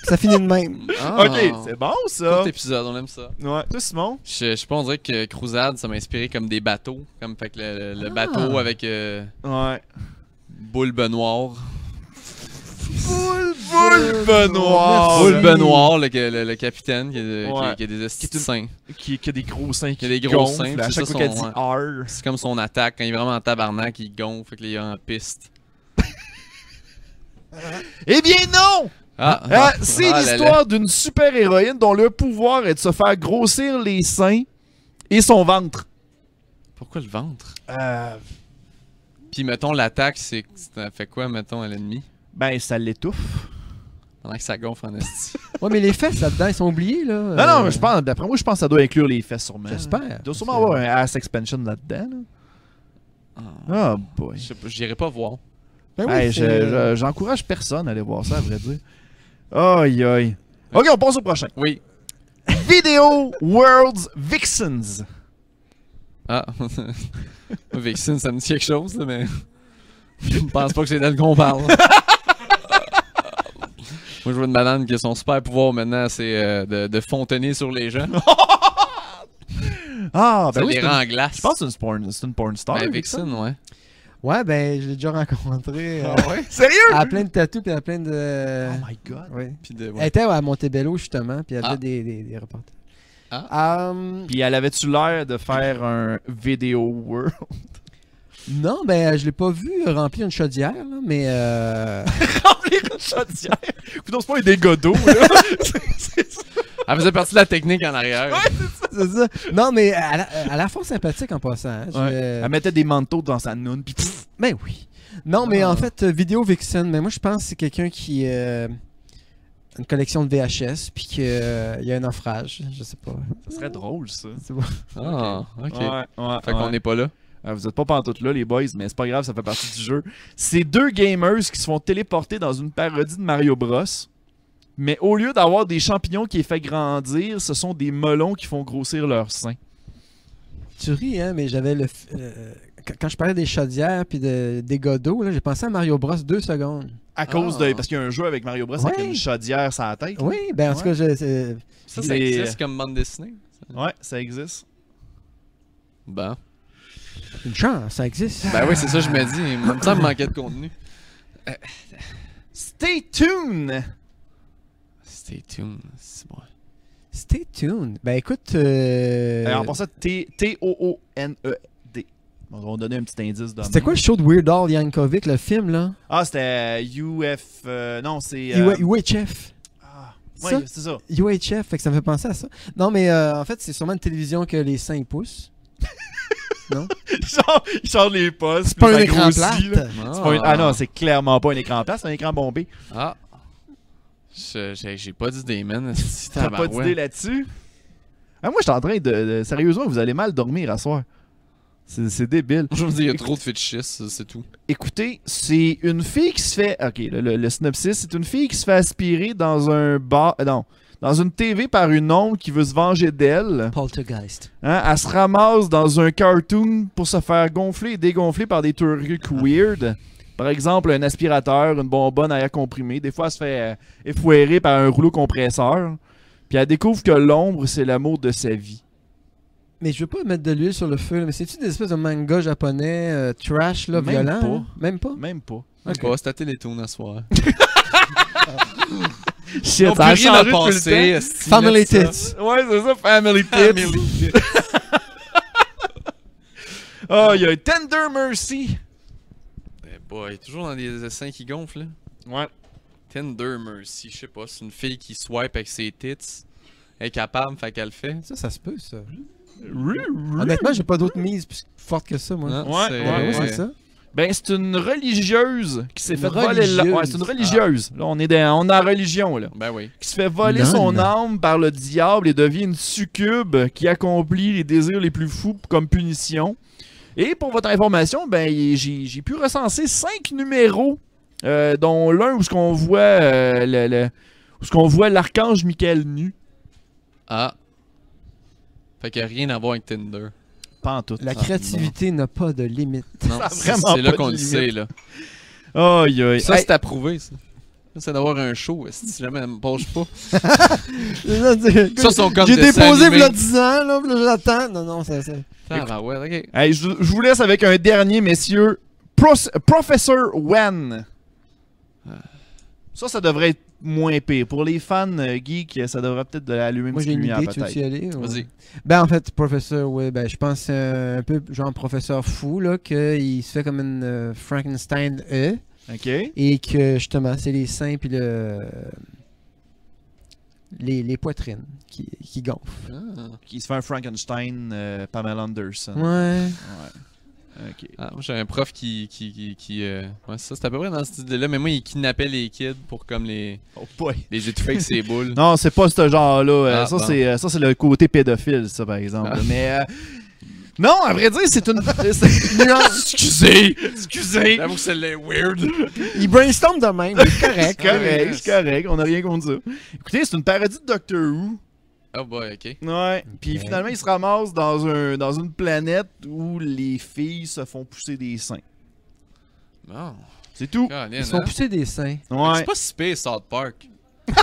ça finit de même. Ah. Ok, c'est bon, ça. Court épisode, on aime ça. Ouais. Toi, Simon? Je, je sais pas, on dirait que Crusade, ça m'a inspiré comme des bateaux. Comme fait que le, le Ah. bateau avec euh, Ouais. boule benoît. Boule, boule, Benoît. Boule benoît, le, le, le capitaine qui a, qui qui des Qui seins. Qui, qui a des gros seins. Qui a des gros gonflent. seins, À c'est chaque fois qu'elle dit R. C'est comme son attaque. Quand il est vraiment en tabarnak, il gonfle. Fait que est en piste. Eh bien, non! Ah, Ah, c'est ah l'histoire d'une super-héroïne dont le pouvoir est de se faire grossir les seins et son ventre. Pourquoi le ventre? Euh, Puis mettons, l'attaque, c'est ça fait quoi, mettons, à l'ennemi? Ben, ça l'étouffe. Pendant que ça gonfle en esti. Ouais, mais les fesses là-dedans, ils sont oubliés, là. Non, non, mais je pense, d'après moi, je pense que ça doit inclure les fesses sûrement. J'espère. Il doit sûrement avoir un ass expansion là-dedans. là. Ah. Oh boy. Je sais pas, j'irai pas voir. Ben oui, Hey, c'est- je- je- J'encourage personne à aller voir ça, à vrai dire. Aïe, aïe. Ok, on passe au prochain. Oui. Video World's Vixens. Ah. Vixen, ça me dit quelque chose, là, mais. Je pense pas que c'est d'elle qu'on parle. Moi, je vois une banane qui a son super pouvoir maintenant, c'est euh, de, de fontainer sur les gens. Ah, ça ben oui, les c'est rend une- glace. Je pense que c'est une porn, c'est une porn star. Ben, Vixen. Vixen, ouais. Ouais, ben, je l'ai déjà rencontré. euh, ouais? Sérieux? Elle a plein de tatous, puis elle a plein de. Oh my god. Ouais. Puis de. Elle ouais. était à Montebello, justement, puis elle Ah. avait des, des, des reportages. Ah. Euh, Puis elle avait-tu l'air de faire un Video World? Non, ben, je l'ai pas vu remplir une chaudière, là, mais. Euh... Remplir une chaudière? Écoute, c'est pas un dégât d'eau, là. C'est ça. Elle faisait partie de la technique en arrière. c'est ça. Non, mais elle a, elle a l'air fort sympathique en passant. hein. Je Ouais. Elle mettait des manteaux dans sa noune, puis pff, Ben oui. Non, mais Ah. en fait, euh, Vidéo Vixen, mais moi je pense que c'est quelqu'un qui euh, a une collection de VHS, puis qu'il y a un naufrage. Je sais pas. ça serait drôle, ça. C'est bon. Ah, ok. Ouais, ouais, Fait qu'on ouais. n'est pas là. Ah, vous êtes pas pantoute là, les boys, mais c'est pas grave, ça fait partie du jeu. C'est deux gamers qui se font téléporter dans une parodie de Mario Bros. Mais au lieu d'avoir des champignons qui les fait grandir, ce sont des melons qui font grossir leurs seins. Tu ris, hein, mais j'avais le. euh, quand- je parlais des chaudières puis de, des godots, là, j'ai pensé à Mario Bros deux secondes. À cause Ah. de. Parce qu'il y a un jeu avec Mario Bros avec une chaudière sur la tête. Oui, ben en tout cas, je- c'est- Ça, ça existe comme bande dessinée. Ouais, ça existe. Bon. Une chance, ça existe. Ben oui, c'est ça, je me dis. Il me semble manquait de contenu. Stay tuned! Stay tuned. C'est bon. Stay tuned. Ben écoute. euh, Alors, passant, T- T-O-O-N-E-D. On va donner un petit indice C'était quoi le show de Weird Al Yankovic, le film, là? Ah, c'était UF. euh, non, c'est. UH- euh, UHF. ah, Ça? ouais, c'est ça. UHF, fait que ça me fait penser à ça. Non, mais euh, en fait, c'est sûrement une télévision que les seins poussent. Non? Il sort, les postes. C'est pas un écran pas un- Ah non, c'est clairement pas un écran plat, c'est un écran bombé. Ah. J'ai pas d'idée, man. Si T'as pas d'idée là-dessus? Ah, moi, je suis en train de, de- Sérieusement, vous allez mal dormir à soir. C'est c'est débile. Je me dis, il y a trop de fétichistes, c'est tout. Écoutez, c'est une fille qui se fait. Ok, le, le- le synopsis, c'est une fille qui se fait aspirer dans un bar. euh, non. Dans une TV par une ombre qui veut se venger d'elle. Poltergeist. Hein, elle se ramasse dans un cartoon pour se faire gonfler et dégonfler par des trucs weird. Par exemple, un aspirateur, une bonbonne à air comprimé. Des fois, elle se fait euh, effouérer par un rouleau compresseur. Puis elle découvre que l'ombre, c'est l'amour de sa vie. Mais je veux pas mettre de l'huile sur le feu, là, mais c'est-tu des espèces de manga japonais euh, trash, là, Même violent? pas. Même pas? Même pas. Ok. Pas, c'était Télétoon à soir. Shit, On peut rien à passer. esti, Family ça. tits. Ouais, c'est ça, Family Tips. Family Tits. Oh, il y a un Tender Mercy. Eh boy, toujours dans des seins qui gonflent, là. Ouais. Tender Mercy, je sais pas, c'est une fille qui swipe avec ses tits. Elle est capable, fait qu'elle le fait. Ça, ça se peut, ça. Honnêtement, j'ai pas d'autres mises plus fortes que ça, moi. Non, Ouais, c'est- ouais, Ouais, ouais. c'est ça. Ben, c'est une religieuse qui s'est fait voler la... religieuse. Ouais, c'est une religieuse. Là, on est, dans... on est en religion, là. Ben oui. Qui se fait voler Non, son non. âme par le diable et devient une succube qui accomplit les désirs les plus fous comme punition. Et pour votre information, ben, j'ai j'ai pu recenser cinq numéros, euh, dont l'un où ce qu'on voit euh, le, le- où ce qu'on voit l'archange Michael nu. Ah. Fait qu'il n'y a rien à voir avec Tinder. Pas en tout. La créativité n'a pas de limite. Non, c'est vraiment c'est là qu'on le sait, là. Aïe. Ça, Hey, c'est approuvé, ça. Ça, C'est d'avoir un show, si jamais elle me penche pas? Ça, sont comme J'ai déposé il y a 10 ans, là, j'attends. Non, non, ça, ça. Ah, ben ouais, ok. hey, je, je vous laisse avec un dernier, messieurs. Pros- Professor Wen. Ça, ça devrait être moins pire. Pour les fans euh, geeks, ça devrait peut-être de allumer une Moi, petite j'ai une lumière, idée, tu veux y aller? ou- Vas-y. Ben, en fait, professeur, oui, ben, je pense euh, un peu genre professeur fou, là, qu'il se fait comme une euh, Frankenstein E, OK. et que, justement, c'est les seins puis le... Les, les poitrines qui, qui gonflent. Ah. Qui se fait un Frankenstein, euh, Pamela Anderson. Ouais. Ouais. OK. Ah, moi, j'ai un prof qui. qui, qui, qui, euh, Ouais, ça, c'est à peu près dans cette idée-là. Mais moi, il kidnappait les kids pour comme les, Oh boy. les étouffer avec ses boules. Non, c'est pas ce genre-là. Euh, Ah, ça, bon. c'est, euh, ça, c'est le côté pédophile, ça, par exemple. Ah. Mais. euh, Non, à vrai dire, c'est une. Excusez! Excusez! J'avoue que c'est weird. Il brainstorm de même, c'est C'est correct. correct, c'est correct, on n'a rien contre ça. Écoutez, c'est une parodie de Doctor Who. Oh boy, ok. Ouais. Puis finalement, il se ramasse dans, un, dans une planète où les filles se font pousser des seins. Bon. C'est tout. Ils se font hein? pousser des seins. Ouais. C'est pas si pire, South Park.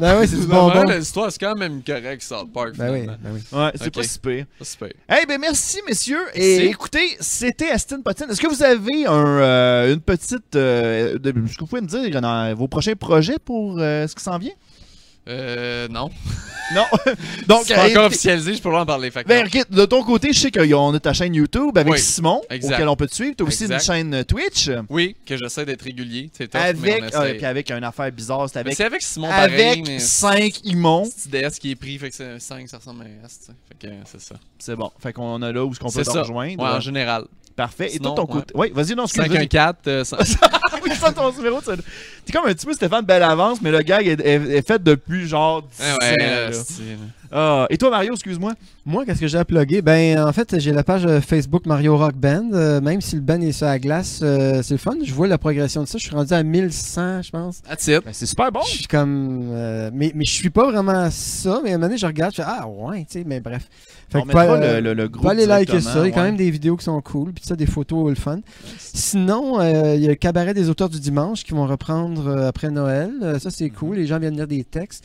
Ben oui, c'est du bonbon. L'histoire, c'est quand même correct, South Park. Ben oui, finalement. ben oui. Ouais, c'est pas si pire. Pas si pire. Eh ben merci messieurs. Et Merci. écoutez, c'était Aston Potine. Est-ce que vous avez un, euh, une petite, euh, de- est-ce que vous pouvez me dire dans vos prochains projets pour euh, ce qui s'en vient? Euh, non. Non. Donc, c'est pas euh, encore officialisé, je peux pas en parler. Fait Ben, de ton côté, je sais qu'on a ta chaîne YouTube avec Oui, Simon, exact. auquel on peut te suivre. Tu as aussi une chaîne euh, Twitch Oui, que j'essaie d'être régulier. C'est mais avec, on euh, puis avec une affaire bizarre. C'est Mais avec, c'est avec Simon pareil, avec mais 5 immonds. petit DS qui est pris, fait que c'est 5, ça ressemble à un S. Fait que euh, c'est ça. C'est bon. Fait qu'on a là où est-ce qu'on peut C'est te ça. rejoindre. Ouais, en général. Parfait. Et Sinon, toi, ton ouais. côté. Oui, vas-y, non, excuse, vas-y. 514, euh, cent- oui, ça, ton numéro. T'es comme un petit peu Stéphane Bellavance, mais le gag est, est- est fait depuis genre 10 Ouais, ans. ouais, là. Euh, Ah, et toi, Mario, excuse-moi. Moi, qu'est-ce que j'ai à plugger? Ben, en fait, j'ai la page euh, Facebook Mario Rock Band. Euh, même si le band est sur la glace, euh, c'est le fun. Je vois la progression de ça. Je suis rendu à 1100, je pense. That's it. Ben, c'est super bon. Je suis comme. euh, mais, mais je suis pas vraiment ça. Mais à un moment donné, je regarde, je fais Ah, ouais, tu sais, mais bref. Fait On que mettra pas, le, le, le groupe. Pas aller liker ça. Il y a quand ouais. même des vidéos qui sont cool. Puis ça, des photos le fun. Sinon, euh, il y a le cabaret des auteurs du dimanche qui vont reprendre euh, après Noël. Euh, ça, c'est cool. Les gens viennent lire des textes.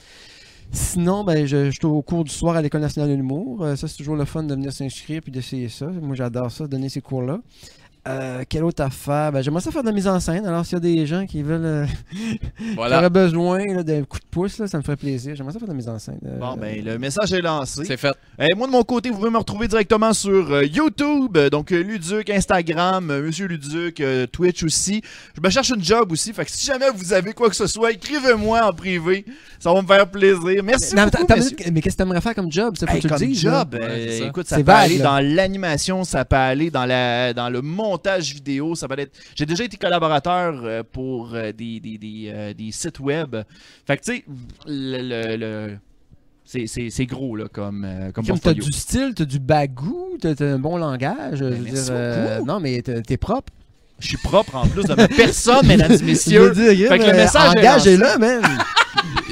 Sinon, ben, je, suis au cours du soir à l'École nationale de l'humour. Euh, ça, c'est toujours le fun de venir s'inscrire puis d'essayer ça. Moi, j'adore ça, donner ces cours-là. Euh, quelle autre affaire? Ben, j'aimerais ça faire de la mise en scène. Alors, s'il y a des gens qui veulent euh, qui Voilà. auraient besoin d'un coup de pouce, là, ça me ferait plaisir. J'aimerais ça faire de la mise en scène. Euh, Bon, ben, le message est lancé. C'est fait. Et moi, de mon côté, vous pouvez me retrouver directement sur euh, YouTube, donc Luduc, Instagram, euh, Monsieur Luduc, euh, Twitch aussi. Je me cherche une job aussi, fait que si jamais vous avez quoi que ce soit, écrivez-moi en privé. Ça va me faire plaisir. Merci Non, mais beaucoup, mais qu'est-ce que t'aimerais faire comme job? Ça faut Hey, que tu le comme dises, là. job, euh, Ouais, ça. écoute, ça peut vague, aller là. dans l'animation, ça peut aller dans, la, dans le montage vidéo, ça peut être... J'ai déjà été collaborateur euh, pour euh, des, des, des, euh, des sites web. Fait que, tu sais, le... le- le- c'est- c'est c'est gros, là, comme, euh, comme Comme t'as du style, t'as du bagou, t'as un bon langage. je veux Ben, dire, euh, non, mais t'es propre. Je suis propre en plus de ma personne, mesdames et messieurs. Je veux dire, Fait que le message est engage lancé. est là, man.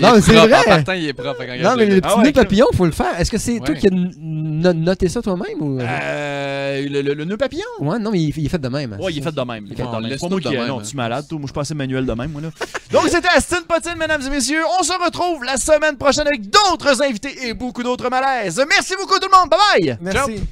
Non, mais c'est vrai. En partant, il est propre. non, mais le petit Ah ouais, nœud papillon, faut le faire. Est-ce que c'est toi qui as noté ça toi-même ou? Euh, le, le, le nœud papillon? Ouais, non, mais il, il est fait de même. Ouais, il est fait de même. Il est fait de même. Moi qui non, hein. tu es malade, toi. Moi, je passais manuel de même, moi, là. Donc, c'était Aston Potine, mesdames et messieurs. On se retrouve la semaine prochaine avec d'autres invités et beaucoup d'autres malaises. Merci beaucoup, tout le monde. Bye bye! Merci.